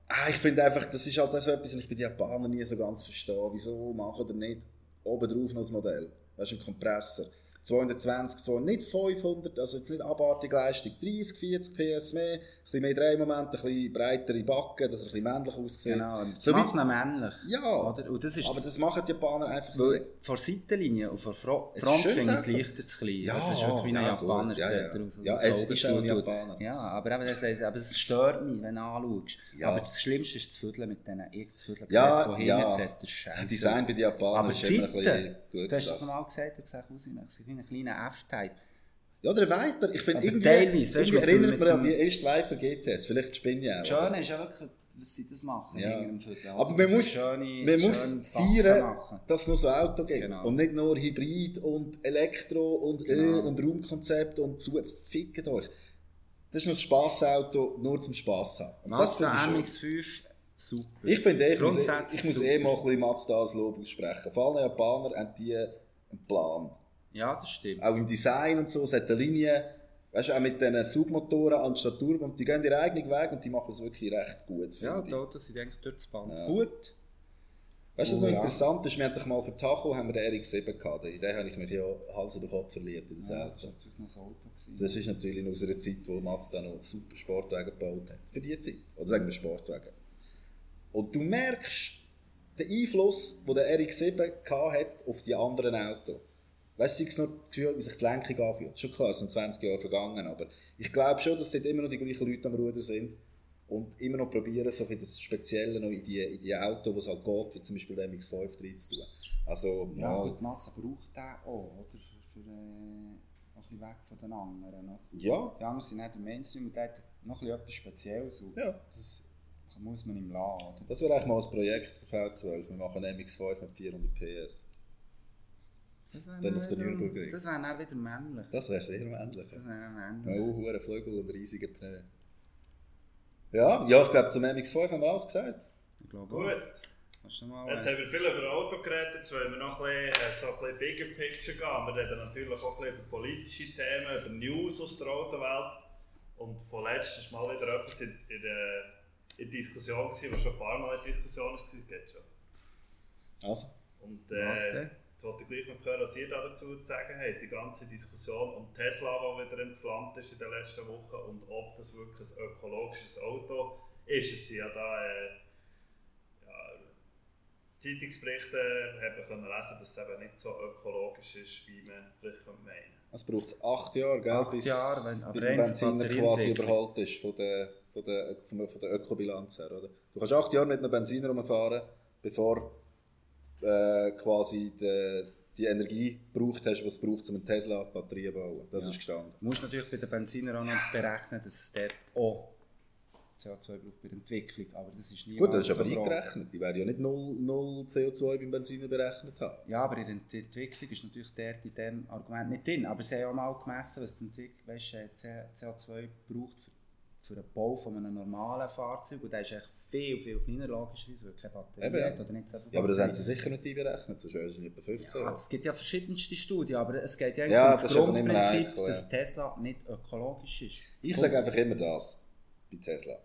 S2: ah, ich finde einfach, das ist halt so etwas, und ich bei den Japanern nie so ganz verstehe, wieso machen die nicht oben drauf noch ein Modell? Weißt du, ein Kompressor. 220, 200, nicht 500, also jetzt nicht abartige Leistung, 30, 40 PS mehr, bisschen mehr Drehmoment, ein bisschen breitere Backen, dass er ein bisschen männlich aussieht.
S3: genau, das
S2: So
S3: macht ihn männlich.
S2: Ja,
S3: Oder? Und das ist
S2: aber das machen die Japaner einfach nicht.
S3: vor Seitenlinie und vor Fro Front finde ich gleich zu klein.
S2: Ja,
S3: das ist wirklich wie ein
S2: ja,
S3: Japaner,
S2: gut, ja, ja.
S3: aus.
S2: Ja, es ist auch ein. Japaner.
S3: Ja, aber, eben, das heisst, aber es stört mich, wenn du anschaust.
S2: Ja.
S3: Aber das Schlimmste ist das Viertel mit diesen das Viertel
S2: Ja,
S3: von hinten
S2: ja.
S3: sieht das scheiße.
S2: Design bei den Japanern
S3: aber
S2: ist immer ein bisschen
S3: Seiten, du hast doch mal gesagt, du gesagt, aus, ich wie ein kleiner F-Type.
S2: Ja, der Viper, ich finde
S3: Aber
S2: irgendwie,
S3: teilweise, weißt
S2: irgendwie erinnert mich an die erste Viper GTS, vielleicht spinne ich auch.
S3: Das Schöne ist ja wirklich, was sie das machen
S2: Ja. Aber man muss,
S3: schöne-
S2: man muss feiern, dass es noch so ein Auto gibt.
S3: Genau.
S2: Und nicht nur Hybrid und Elektro und Ö
S3: Genau.
S2: und Raumkonzept und zu. Fickt euch. Das ist noch ein Spassauto, nur zum Spass haben. Und das
S3: Mazda
S2: finde ich schön.
S3: MX-5, super.
S2: Ich finde eh, ich muss, eh- ich muss eh mal ein bisschen Mazda als Lob aussprechen. Vor allem Japaner haben die einen Plan.
S3: Ja, das stimmt.
S2: Auch im Design und so, es hat eine Linie, weißt du, auch mit diesen Submotoren anstatt Turbo, und die gehen ihren eigenen Weg und die machen es wirklich recht gut,
S3: Ja, die
S2: ich.
S3: Autos sind eigentlich durch das Band
S2: Ja.
S3: gut.
S2: Weißt du, was
S3: Oh,
S2: noch
S3: ja.
S2: interessant ist? Wir haben doch mal für Tacho haben wir den RX-7 gehabt. In den habe ich mich ja Hals über Kopf verliebt, in das
S3: Ja, das
S2: Auto.
S3: war natürlich noch ein Auto. gewesen.
S2: Das ist natürlich aus einer Zeit, wo Mazda noch super Sportwagen gebaut hat. Für die Zeit. Oder sagen wir Sportwagen. Und du merkst den Einfluss, den der RX-7 gehabt hat auf die anderen Autos. Weißt du, ich habe noch das Gefühl, wie sich die Lenkung anfühlt. Schon klar, es sind 20 Jahre vergangen, aber ich glaube schon, dass dort immer noch die gleichen Leute am Ruder sind und immer noch probieren, so das Spezielle noch in die, in die Autos, wo es halt geht, wie zum Beispiel der MX-5 reinzutun. Also,
S3: Ja,
S2: ja,
S3: gut, Mazda braucht den auch, oder? Für, für äh, noch ein bisschen weg von den anderen. Oder?
S2: ja,
S3: Die anderen sind nicht der Mainstream und der hat noch etwas Spezielles.
S2: Ja.
S3: Das muss man ihm lassen, oder?
S2: Das wäre eigentlich mal ein Projekt für V12. Wir machen einen MX-5 mit 400 PS.
S3: Das wäre
S2: Dann auf der
S3: wieder-
S2: Nürburgring.
S3: Das wäre dann wieder männlich.
S2: Das wäre sehr männlich.
S3: Das wäre männlich.
S2: Ja, hohe Flügel und riesige Pneu. Ja, ja, ich glaube, zum MX-5 haben wir alles gesagt.
S3: Ich glaube
S1: Gut. Jetzt
S3: äh,
S1: haben wir viel über Auto geredet, jetzt wollen wir noch ein bisschen, äh, so ein bisschen bigger picture gehen. Wir reden natürlich auch ein bisschen über politische Themen, über News aus der Autowelt. Und vorletzt ist mal wieder etwas in, in, der, in der Diskussion gewesen, was schon ein paar Mal in der Diskussion war, geht schon.
S2: Also,
S1: Und
S3: Was
S1: äh,
S3: denn?
S1: Jetzt wollte ich gleich noch hören, was ihr da dazu zu sagen habt. Die ganze Diskussion um Tesla, die wieder entflammt ist in den letzten Wochen und ob das wirklich ein ökologisches Auto ist. Es sind ja da äh, ja, Zeitungsberichte haben können lesen, dass es eben nicht so ökologisch ist, wie man vielleicht könnte meinen
S2: es braucht acht Jahre, gell,
S3: Acht
S2: bis,
S3: Jahre, wenn-
S2: bis ein Benziner quasi überholt ist von der, von, der, von, der, von der Ökobilanz her. Oder? Du kannst acht Jahre mit einem Benziner rumfahren, bevor äh, quasi die, die Energie gebraucht hast, was braucht, um eine Tesla-Batterie zu bauen. Das ist gestanden.
S3: Du musst natürlich bei den Benziner auch noch berechnen, dass es dort auch CO2 braucht bei der Entwicklung. Aber das ist nie
S2: Gut, das ist
S3: so
S2: aber
S3: gross.
S2: eingerechnet. Die werden ja nicht null, null CO2 beim Benziner berechnet haben.
S3: Ja, aber in der Ent- Entwicklung ist natürlich dort in diesem Argument nicht drin. Aber sie haben auch mal gemessen, was die Entwicklung, weißt, äh, C- CO2 braucht für, für den Bau von einem normalen Fahrzeug. Und der ist echt viel, viel kleiner, logischerweise, weil keine Batterie
S2: Eben, ja.
S3: oder nicht so viel
S2: Ja, aber das haben sie sicher nicht einberechnet, sonst wäre es nicht etwa 15.
S3: Ja, es gibt ja verschiedenste Studien, aber es geht ja eigentlich
S2: Ja,
S3: um
S2: das
S3: Grundprinzip,
S2: ja.
S3: dass Tesla nicht ökologisch ist.
S2: Ich sage einfach immer das bei Tesla.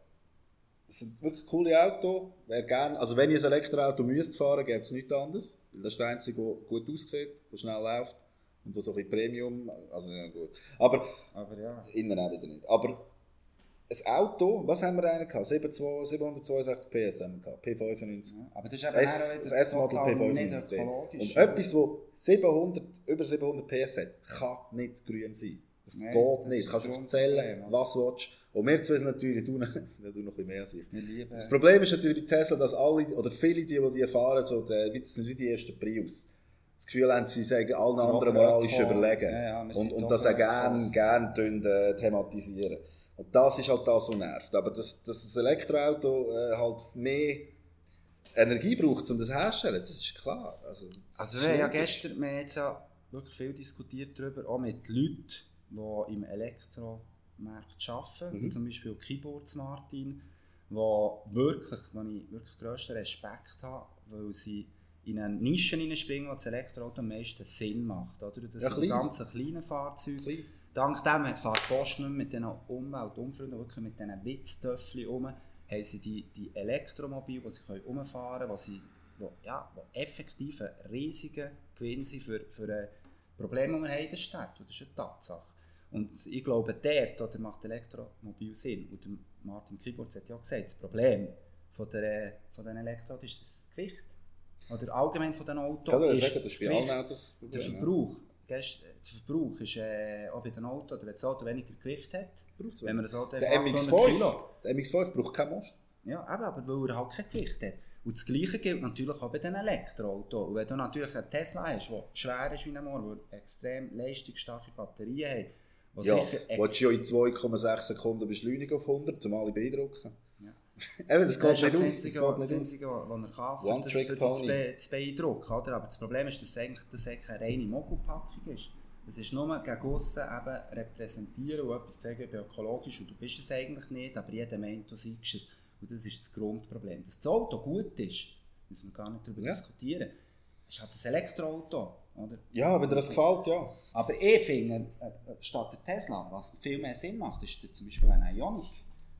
S2: Das sind wirklich coole Autos. Wer gern, also wenn ihr ein Elektroauto müsst fahren, gäbe es nichts anderes. Weil das ist der einzige, der gut aussieht, der schnell läuft und der so ein bisschen Premium, also ja gut. Aber
S3: Aber ja.
S2: innen auch wieder nicht. Aber ein Auto, was haben wir einen gehabt? 72 762 PS haben wir gehabt, P95.
S3: Ja, Aber das ist eben
S2: S,
S3: auch
S2: das S-Model
S3: total nicht
S2: P95.
S3: ökologisch.
S2: Und etwas, das 700, über 700 PS hat, kann nicht grün sein. Das
S3: Nein,
S2: geht
S3: das
S2: nicht. Du kannst
S3: das
S2: erzählen, was du willst. Und wir zwei sind natürlich, du, du noch ein bisschen mehr als ich. Das Problem ist natürlich bei Tesla, dass alle, oder viele, die, die die fahren, so, wie- das sind wie die ersten Prius. das Gefühl haben, sie sagen allen anderen moralisch überlegen.
S3: Ja, ja,
S2: und, und das auch gerne
S3: Ökos.
S2: gern, gern äh, thematisieren. Und das ist halt das, was nervt. Aber dass, dass das Elektroauto äh, halt mehr Energie braucht, um das herzustellen, das ist klar. Also,
S3: Also wir haben ja gestern wir haben jetzt ja wirklich viel diskutiert darüber, auch mit Leuten, die im Elektromarkt arbeiten,
S2: Mhm.
S3: zum Beispiel Keyboards Martin, wo wirklich, wo ich wirklich grössten Respekt habe, weil sie in eine Nische hineinspringen, wo das Elektroauto am meisten Sinn macht. Oder? Das
S2: Ja,
S3: sind
S2: klein.
S3: ganz kleine Fahrzeuge.
S2: Klein.
S3: Dank dem fährt die Post nicht mehr mit diesen Umwelt- Umfreunden, wirklich mit diesen Witztöffeln um, haben sie die, die Elektromobile, die sie können umfahren können, wo sie wo, ja, wo effektiv ein riesiger Gewinn sind für, für ein Problem, das wir haben in der Stadt. Und das ist eine Tatsache. Und ich glaube, dort oder macht Elektromobil Sinn. Und der Martin Keyboards hat ja gesagt, das Problem von, der, von den Elektroautos ist das Gewicht. Oder allgemein von den Autos.
S2: Ich
S3: ist
S2: sagen, das ist bei
S3: Gewicht.
S2: allen Autos das
S3: Der
S2: Problem. ja.
S3: Verbrauch, gell, der Verbrauch ist äh, auch bei den Autos, oder wenn das Auto weniger Gewicht hat,
S2: Braucht's
S3: wenn man das Auto
S2: Der
S3: einfach 800 Kilo.
S2: MX-5 der MX-5 braucht keinen Most.
S3: Ja, eben, aber weil er halt kein Gewicht hat. Und das Gleiche gilt natürlich auch bei den Elektroautos. Und wenn du natürlich einen Tesla hast, der schwer ist wie ein Moor, der extrem leistungsstarke Batterien hat,
S2: Ja,
S3: sicher
S2: willst du ja in 2,6 Sekunden beschleunigen auf 100, zum alle beeindrucken. Eben, das geht
S3: ist ja
S2: nicht auf.
S3: das
S2: Das geht
S3: das
S2: nicht auf.
S3: Einzige, was er kann,
S2: One
S3: das,
S2: Trick
S3: das
S2: Pony.
S3: be zu beeindrucken. Oder? Aber das Problem ist, dass es eigentlich, dass es eigentlich eine reine Mogelpackung ist. Das ist nur gegen aussen eben repräsentieren und etwas sagen, ich bin ökologisch und du bist es eigentlich nicht, aber jeder meint, du seist es. Und das ist das Grundproblem. Dass das Auto gut ist, müssen wir gar nicht darüber
S2: Ja.
S3: diskutieren. Es ist halt ein Elektroauto. Oder?
S2: Ja, wenn dir das gefällt, ja.
S3: Aber ich finde, äh, äh, statt der Tesla, was viel mehr Sinn macht, ist zum Beispiel ein Ioniq.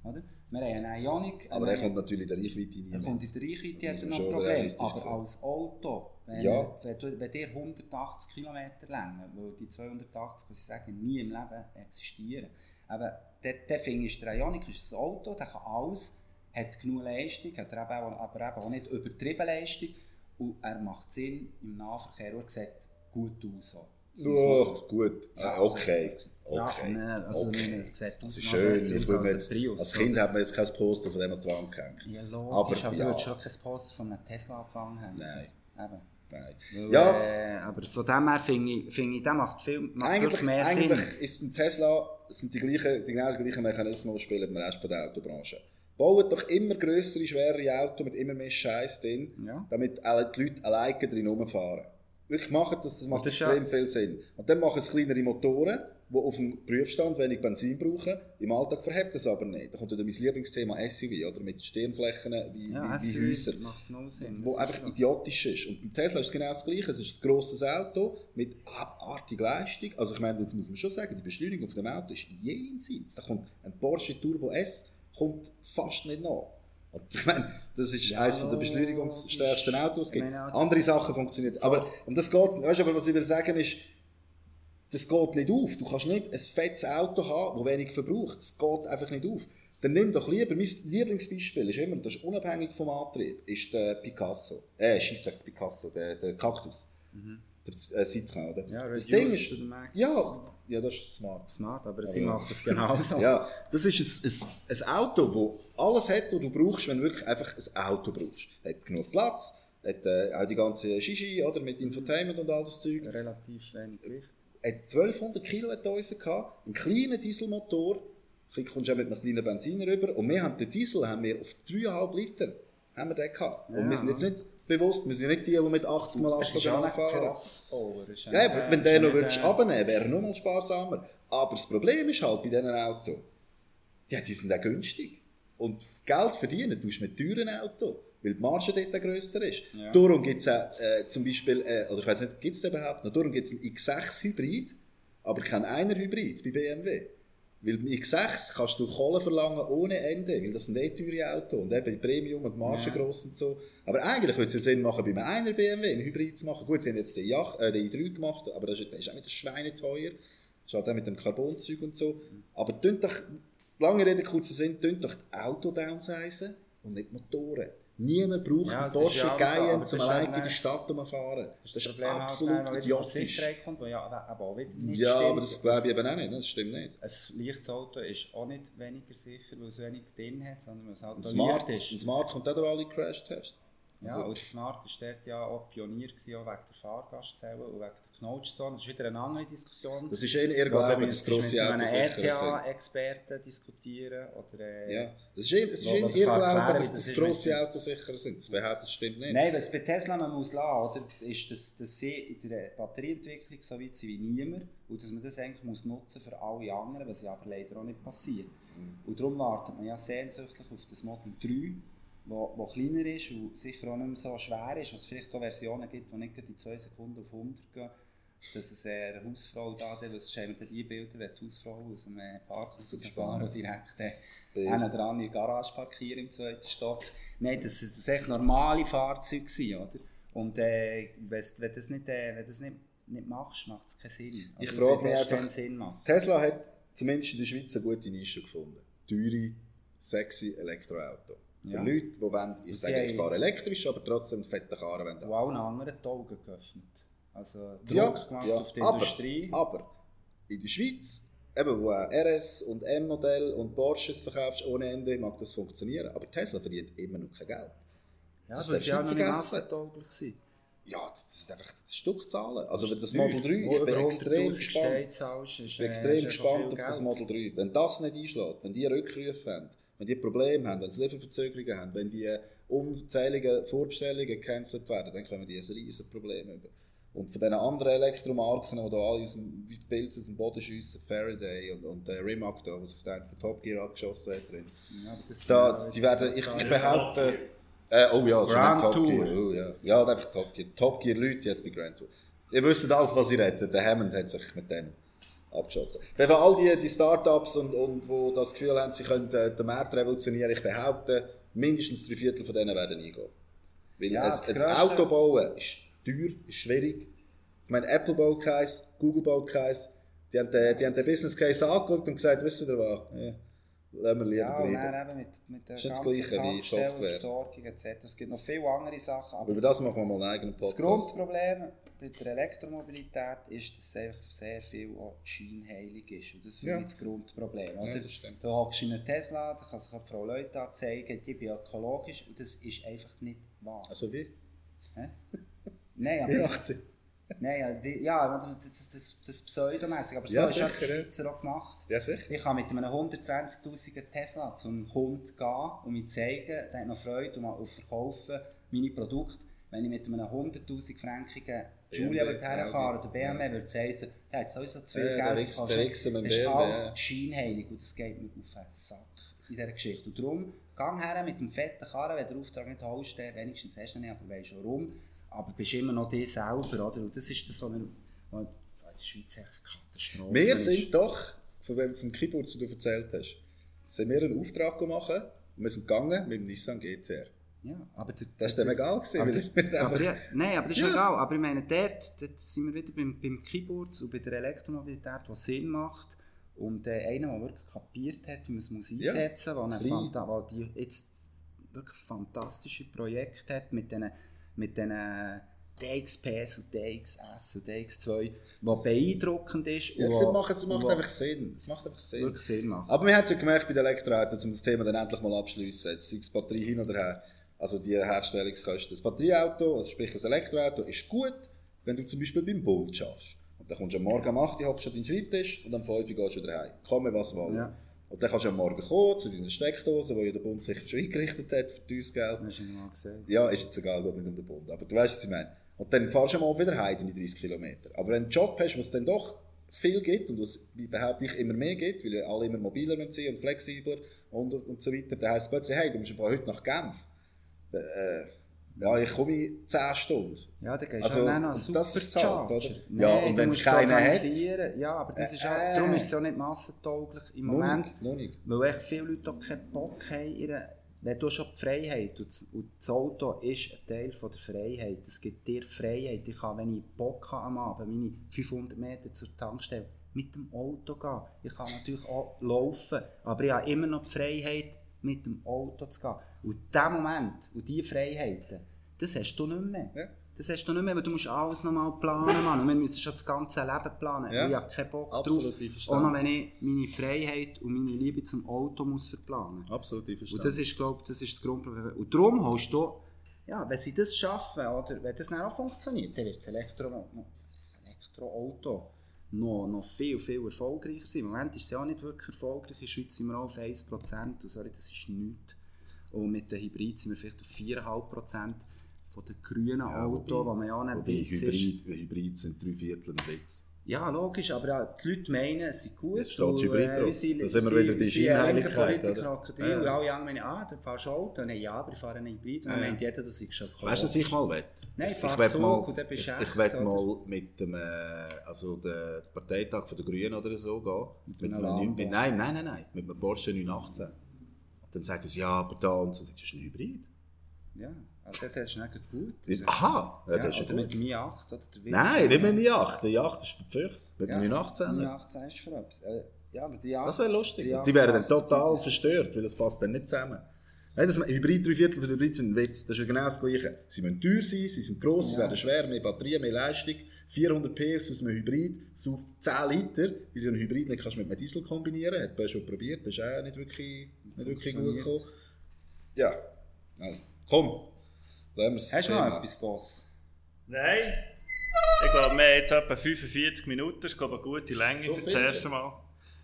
S3: Oder? Wir haben einen Ioniq.
S2: Aber
S3: einen-
S2: er kommt natürlich in der Reichweite nie
S3: er kommt in der Reichweite, hat er noch ein Problem. Aber
S2: sein.
S3: als Auto, wenn,
S2: Ja.
S3: er, wenn, du, wenn dir 180 km länger, weil die 280, was ich sage, nie im Leben existieren. Aber der, der finde ich, der Ioniq ist ein Auto, der kann alles, hat genug Leistung, hat er eben auch, aber eben auch nicht übertrieben Leistung und er macht Sinn im Nahverkehr und sieht gut aus. So.
S2: Oh, gut,
S3: Ja,
S2: Ah,
S3: also-
S2: okay.
S3: Ja,
S2: okay.
S3: nee, also
S2: okay. Das ist schön.
S3: als
S2: jetzt,
S3: ein Prius,
S2: als
S3: oder?
S2: Kind hat man jetzt kein Poster von dem an die Wand gehängt.
S3: Ja,
S2: Aber,
S3: logisch, aber,
S2: ja.
S3: du schon kein Poster von einem Tesla angefangen haben.
S2: Nein,
S3: Eben.
S2: nein.
S3: Weil,
S2: Ja.
S3: Äh, aber von dem her finde ich, finde ich, der macht viel macht
S2: Eigentlich,
S3: mehr
S2: eigentlich
S3: Sinn.
S2: ist beim Tesla sind die, gleichen, die genau gleichen Mechanismen, die spielen im Rest der Autobranche. Bauen doch immer größere, schwerere Autos mit immer mehr Scheiß drin,
S3: Ja.
S2: damit alle die Leute alleine drin rumfahren. Wirklich machen das, das macht
S3: das
S2: extrem viel Sinn. Und dann machen es kleinere Motoren, die auf dem Prüfstand wenig Benzin brauchen. Im Alltag verhebt das aber nicht. Da kommt wieder mein Lieblingsthema SUV, oder mit Stirnflächen wie,
S3: Ja,
S2: wie, wie Häuser
S3: macht no Sinn.
S2: wo
S3: das
S2: einfach
S3: so.
S2: idiotisch ist. Und beim Tesla ist es genau das Gleiche. Es ist ein grosses Auto mit abartiger Leistung. Also ich meine, das muss man schon sagen, die Beschleunigung von dem Auto ist jenseits. Da kommt ein Porsche Turbo S kommt fast nicht nach. Ich meine, das ist
S3: Ja,
S2: eines der beschleunigungsstärksten. Autos, gibt. Andere Sachen funktionieren. Aber um das geht weißt du, aber was ich will sagen ist, das geht nicht auf. Du kannst nicht ein fettes Auto haben, das wenig verbraucht. Das geht einfach nicht auf. Dann nimm doch lieber, mein Lieblingsbeispiel ist immer, das ist unabhängig vom Antrieb, ist der Picasso. Äh, sagt Picasso, der, der Kaktus. Der äh, Citroën, oder?
S3: Mhm. Ja,
S2: das Ding ist, ja, ja, das ist smart.
S3: Smart, aber sie macht das genauso.
S2: Ja, das ist ein, ein, ein Auto, das alles hat, was du brauchst, wenn du wirklich einfach ein Auto brauchst. Hat genug Platz, hat äh, auch die ganze Shishi, oder, mit Infotainment und all das Zeug.
S3: Relativ wenig Gewicht.
S2: hat 1200 Kilo hat unser gehabt, einen kleinen Dieselmotor, du kommst auch mit einem kleinen Benziner rüber und wir haben den Diesel haben wir auf 3,5 Liter haben wir den gehabt. Und
S3: Ja.
S2: wir sind jetzt nicht bewusst, wir sind nicht die, die mit 80 mal
S3: ist ja
S2: fahren.
S3: Es ist
S2: Ja, wenn
S3: ist
S2: noch würdest abnehmen, wäre er noch mal sparsamer. Aber das Problem ist halt bei diesen Autos, ja, die sind auch günstig. Und Geld verdienen tust du mit teuren Autos, weil die Marge dort grösser ist.
S3: Ja.
S2: Darum gibt es äh, zum Beispiel, äh, oder ich weiß nicht, gibt es überhaupt noch, darum gibt es einen X6 Hybrid, aber kein einer Hybrid bei BMW. Weil beim X6 kannst du Kohle verlangen ohne Ende, weil das sind eh teure Autos und eben Premium und Marge
S3: Ja.
S2: gross und so. Aber eigentlich würde es ja Sinn machen, bei einem einer BMW einen Hybrid zu machen. Gut, sie haben jetzt den, Yach, äh, den i3 gemacht, aber das ist, der ist auch wieder schweineteuer. Das ist halt auch mit dem Carbonzeug und so. Aber doch, lange Rede, kurzer Sinn, tönt doch die Auto downsizen und nicht die Motoren. Niemand braucht
S3: Ja,
S2: einen
S3: ist
S2: Porsche
S3: ja
S2: Cayenne, zum
S3: ist
S2: allein in die Stadt umfahren. Das
S3: Das
S2: ist
S3: Problem
S2: absolut idiotisch.
S3: Kommt, ja aber auch wieder nicht
S2: Ja, aber das glaube ich eben auch nicht. Das stimmt nicht.
S3: Ein leichtes Auto ist auch nicht weniger sicher, weil es wenig drin hat, sondern weil es halt
S2: Ein Smart,
S3: leicht
S2: ein
S3: ist.
S2: Smart kommt auch durch alle Crash-Tests.
S3: Ja,
S2: Also-
S3: und Smart war dort ja auch Pionier gewesen, auch wegen der Fahrgastzellen und wegen der Knautschzone. Das ist wieder eine andere Diskussion.
S2: Das ist eher, ihr
S3: Wo du
S2: Glaube, dass
S3: müsstest
S2: grosse sind.
S3: RTA-Experten diskutieren oder... Äh,
S2: Ja, das ist eher, das ist
S3: Wo-
S2: eher
S3: wo
S2: ihr
S3: du kannst
S2: Glaube,
S3: erklären,
S2: dass das
S3: das
S2: grosse Autos sicher sind. Das behauptet, das stimmt nicht.
S3: Nein, was bei Tesla man muss lassen, oder, ist, dass, dass sie in der Batterieentwicklung so weit sind wie niemand und dass man das eigentlich muss nutzen für alle anderen, was ja aber leider auch nicht passiert.
S2: Mhm.
S3: Und darum wartet man ja sehnsüchtig auf das Model 3, wo kleiner ist und sicher auch nicht mehr so schwer ist, was es vielleicht auch Versionen gibt, die nicht in 2 Sekunden auf 100 gehen. Dass es eine Hausfrau da, die, was denn die Bilder, wenn die Hausfrau aus dem
S2: ist
S3: rausfahren und
S2: spannend.
S3: direkt äh, dran in der Garage parkieren im zweiten Stock. Nein, das ist echt normale Fahrzeuge gewesen, oder? Und äh, wenn du das nicht, äh, wenn das nicht, nicht machst, macht es keinen Sinn.
S2: Ich
S3: Also,
S2: frage
S3: es wird
S2: mich einfach-
S3: Sinn machen.
S2: Tesla hat zumindest in der Schweiz eine gute Nische gefunden. Teure, sexy Elektroauto. Für
S3: Ja.
S2: Leute, die wollen, ich sage, ich fahre elektrisch, aber trotzdem fette Karren wollen.
S3: Und allen anderen die Augen geöffnet. Also Druck
S2: Ja,
S3: gemacht
S2: ja.
S3: auf die
S2: aber,
S3: Industrie.
S2: Aber in der Schweiz, eben wo auch RS und M-Modell und Porsches verkaufst ohne Ende, mag das funktionieren. Aber Tesla verdient immer noch kein Geld.
S3: ja,
S2: das darfst
S3: sie auch
S2: nicht
S3: noch nicht
S2: vergessen.
S3: massentauglich sind.
S2: Ja, das das sind einfach die Stückzahlen. Also das
S3: teuer.
S2: Model 3, ich bin extrem
S3: 100'000
S2: gespannt.
S3: Zahlst, ist,
S2: Ich bin
S3: äh,
S2: extrem
S3: ist einfach
S2: gespannt auf das. Model 3. Wenn das nicht einschlägt, wenn die Rückrufe haben, wenn die Probleme haben, wenn sie Lieferverzögerungen haben, wenn die unzähligen Vorbestellungen gecancelt werden, dann kommen die ein riesen Problem über. Und von diesen anderen Elektromarken, die da alle aus dem Pilze aus dem Boden schiessen, Faraday und, und der Rimac da, der sich da von Top Gear abgeschossen hat drin,
S3: Ja, aber das
S2: da, die werden, ich, ich behaupte, äh, oh ja,
S3: Grand
S2: Top
S3: Tour.
S2: Gear, oh ja. Ja, einfach Top Gear. Top Gear Leute jetzt bei Grand Tour. Ihr wisst alle, was ich rede. Der Hammond hat sich mit dem abgeschossen. Wenn wir all die, die Startups und, und wo das Gefühl haben, sie können äh, den Markt revolutionieren, ich behaupte, mindestens drei Viertel von denen werden eingehen. Weil
S3: Ja,
S2: ein, ein Auto bauen ist teuer, ist schwierig. Ich meine, Apple baut keins, Google baut keins. Die haben den, die haben den Business Case angeschaut und gesagt, wisst ihr was, ja, lassen wir lieber
S3: Ja,
S2: bleiben.
S3: dann eben mit, mit der
S2: Das ist das
S3: ganzen
S2: Gleiche wie Software.
S3: Tankstellenversorgung etc. Es gibt noch viele andere Sachen.
S2: Aber über das machen wir mal einen eigenen
S3: das
S2: Podcast.
S3: Grundproblem bei der Elektromobilität ist, dass es sehr viel auch scheinheilig ist. Und das finde
S2: Ja.
S3: das Grundproblem. Oder?
S2: Ja, das stimmt.
S3: Du einen Tesla, da kann sich auch Frau Leute zeigen, ich bin ökologisch und das ist einfach nicht wahr.
S2: Also wie?
S3: Hä? Nein, aber
S2: Wie
S3: das,
S2: macht sie?
S3: Nein, ja, die, ja, das, das, das, Pseudomässig, aber so
S2: Ja,
S3: ist ja
S2: sicher,
S3: der
S2: ja.
S3: Schweizer auch gemacht.
S2: Ja, sicher.
S3: Ich kann mit einem 120'000 Tesla zum Kunden gehen und mir zeigen, der hat noch Freude um auf Verkaufen meine Produkte. Wenn ich mit einem 100'000 frankigen Julia
S2: BMW,
S3: herfahren oder BMW würde es heissen, der hat sowieso zu viel
S2: Ja,
S3: Geld.
S2: der
S3: du
S2: mit
S3: Das ist alles
S2: ja.
S3: scheinheilig und das geht mir auf den Sack in dieser Geschichte. Und darum, gang her mit dem fetten Karren, wenn der Auftrag nicht holst, wenigstens hast du ihn nicht, aber weißt warum. Aber du bist immer noch dir selber, oder? Und das ist das, was wir, was in der Schweiz echt Katastrophe
S2: Wir
S3: ist.
S2: sind doch, von dem vom Keyboard, das du erzählt hast, sind wir einen Auftrag gemacht und wir sind gegangen mit dem Nissan GTR.
S3: Ja, aber der,
S2: Das war dem egal, gewesen,
S3: aber, aber ja, nein, aber das ist
S2: Ja.
S3: egal. Aber ich meine, dort, dort sind wir wieder beim, beim Keyboards und bei der Elektromobilität, die Sinn macht. Und äh, einer, der wirklich kapiert hat, wie man es muss
S2: Ja.
S3: einsetzen muss,
S2: Klein.
S3: der die jetzt wirklich fantastische Projekte hat mit diesen mit diesen DXPS und DXS und DX2, was beeindruckend ist
S2: Ja, es macht, es macht einfach Sinn. Es macht einfach Sinn.
S3: wirklich Sinn macht.
S2: Aber wir haben es ja gemerkt bei den Elektroautos, um das Thema dann endlich mal abschließen. Jetzt sei es Batterie hin oder her. Also die Herstellungskosten. Das Batterieauto, also sprich ein Elektroauto, ist gut, wenn du zum Beispiel beim Bund schaffst. Und dann kommst du am Morgen um 8 Uhr, hockst du an deinen Schreibtisch und am 5 Uhr gehst du wieder heim. Komme was wolle.
S3: Ja.
S2: Und dann kannst du am Morgen kommen zu deiner Steckdose, die ja der Bund sicher schon eingerichtet hat für teures Geld.
S3: Hast du mal gesehen.
S2: Ja, ist jetzt egal, geht nicht um den Bund. Aber du weißt, was ich meine. Und dann fahrst du mal wieder heim, deine 30 Kilometer. Aber wenn du einen Job hast, wo es dann doch viel gibt und was, wie behaupte ich, immer mehr gibt, weil ja alle immer mobiler sein und flexibler und, und so weiter, dann heisst es plötzlich, hey, du musst heute nach Genf. Äh, ja, ich komme in 10 Stunden.
S3: Ja, da gehst
S2: Also,
S3: du auch noch
S2: das ist halt, oder?
S3: Nein,
S2: Ja, und
S3: du
S2: wenn's
S3: musst
S2: keinen hat?
S3: Ja, aber das ist auch,
S2: äh.
S3: darum ist es ja nicht massentauglich im
S2: Noch
S3: Moment.
S2: nicht, noch nicht.
S3: Weil echt viele Leute auch keinen Bock haben. Ihre, wenn du schon die Freiheit und und das Auto ist ein Teil von der Freiheit. Es gibt dir Freiheit. Ich kann, wenn ich Bock habe am Abend, meine 500 Meter zur Tankstelle mit dem Auto gehen. Ich kann natürlich auch laufen, aber ich habe immer noch die Freiheit, mit dem Auto zu gehen. Und dieser Moment und diese Freiheiten, das hast du nicht mehr.
S2: Ja.
S3: Das hast du nicht mehr, weil du musst alles nochmal planen, Mann. Und wir müssen schon das ganze Leben planen.
S2: Ja.
S3: Ich habe keinen Bock
S2: Absolut
S3: drauf. Auch noch, wenn ich meine Freiheit und meine Liebe zum Auto muss verplanen
S2: Absolut einverstanden.
S3: Und das ist, glaube ich, das ist das Grundproblem. Und darum holst du ja, wenn sie das schaffen, oder wenn das dann auch funktioniert, dann wird das Elektro, Elektroauto noch, noch viel, viel erfolgreicher sein. Im Moment ist es ja auch nicht wirklich erfolgreich. In der Schweiz sind wir auch auf 1%. Und sorry, das ist nichts. Und mit den Hybriden sind wir vielleicht auf 4,5% von den grünen ja, Autos, die man ja auch nicht
S2: Hybrid, Hybrid sind drei Viertel ein Witz.
S3: Ja, logisch, aber ja, die Leute meinen, es sind gut.
S2: Es steht Hybrid äh, Da sind wir wieder bei Scheinheiligkeit?
S3: Krokodil, ja. Und alle anderen meinen, ah, du fährst Auto. Nein, ja, aber ich fahre einen Hybrid. Und dann ja. meint jeder, du seist schon
S2: klar. Weißt du, was ich mal will?
S3: Nein, ich fahre Zug mal, und dann
S2: bist Ich, ich will mal mit dem, äh, also der Parteitag der Grünen oder so gehen. Mit, mit einem, mit, nein, nein, nein, nein, mit einem Porsche 918. Und dann sagen sie, ja, aber da, und so, sagst du, das ist ein Hybrid.
S3: Ja. Also das ist nicht gut.
S2: Aha,
S3: ja, das ist oder mit dem i8 oder
S2: der Nein, nicht mit dem i8. Der i8 ist für die Füchse. Mit ja, 918.
S3: 918 ist für etwas. Äh, ja, aber die 8,
S2: das wäre lustig. Die, die wären dann total verstört, weil es passt dann nicht zusammen. Nein, das Hybrid 3 Viertel für Hybrid sind ein Witz. Das ist ja genau das Gleiche. Sie müssen teuer sein, sie sind gross, ja. sie werden schwer, mehr Batterien, mehr Leistung. 400 PS aus einem Hybrid, so 10 Liter, weil du einen Hybrid nicht kannst mit einem Diesel kombinieren kannst. Man schon probiert, das ist auch nicht wirklich, nicht wirklich gut gekommen. Ja, also, komm.
S3: Hast du noch etwas, Boss?
S1: Nein. Ich glaube, wir haben jetzt etwa 45 Minuten. Das ist glaube ich, eine gute Länge so für das erste Mal.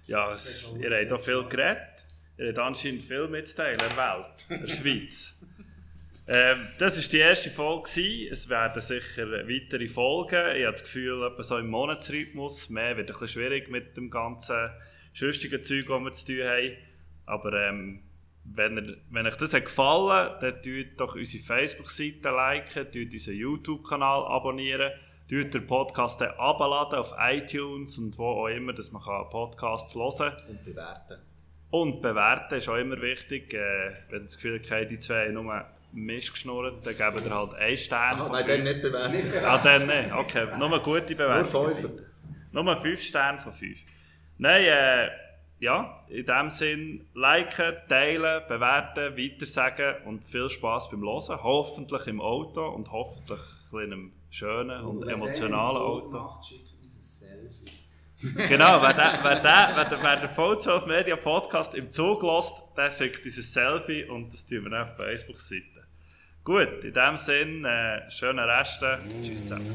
S1: Ja, es, ihr habt hier viel geredet. Ihr habt anscheinend viel mitzuteilen in der Welt, in der Schweiz. ähm, das war die erste Folge. Gewesen. Es werden sicher weitere Folgen. Ich habe das Gefühl, etwa so im Monatsrhythmus. Mehr wird ein bisschen schwierig mit dem ganzen schüchtigen Zeug, das wir zu tun haben. Aber ähm, wenn, ihr, wenn euch das hat gefallen hat, dann tut doch unsere Facebook-Seite liken, tut unseren YouTube-Kanal abonnieren, tut den Podcast abladen auf iTunes und wo auch immer, dass man Podcasts hören
S3: kann. Und bewerten.
S1: Und bewerten ist auch immer wichtig. Äh, wenn ihr das Gefühl habt, die zwei nur Mist geschnurrt, dann geben wir halt einen Stern
S2: ah, nein, dann nicht bewerten.
S1: ah, dann nicht. Okay, nur gute Bewertung.
S2: Nur fünf.
S1: Nur fünf Sterne von fünf. Nein, äh, ja, in dem Sinn, liken, teilen, bewerten, weitersagen und viel Spaß beim Hören. Hoffentlich im Auto und hoffentlich in einem schönen und, und emotionalen Auto. Gemacht, genau, wer, der, wer, der, wer, der, wer der V12 Media Podcast im Zug lässt, der schickt dieses Selfie und das tun wir auf der Facebook-Seite. Gut, in dem Sinn, äh, schönen Rest. Tschüss zusammen.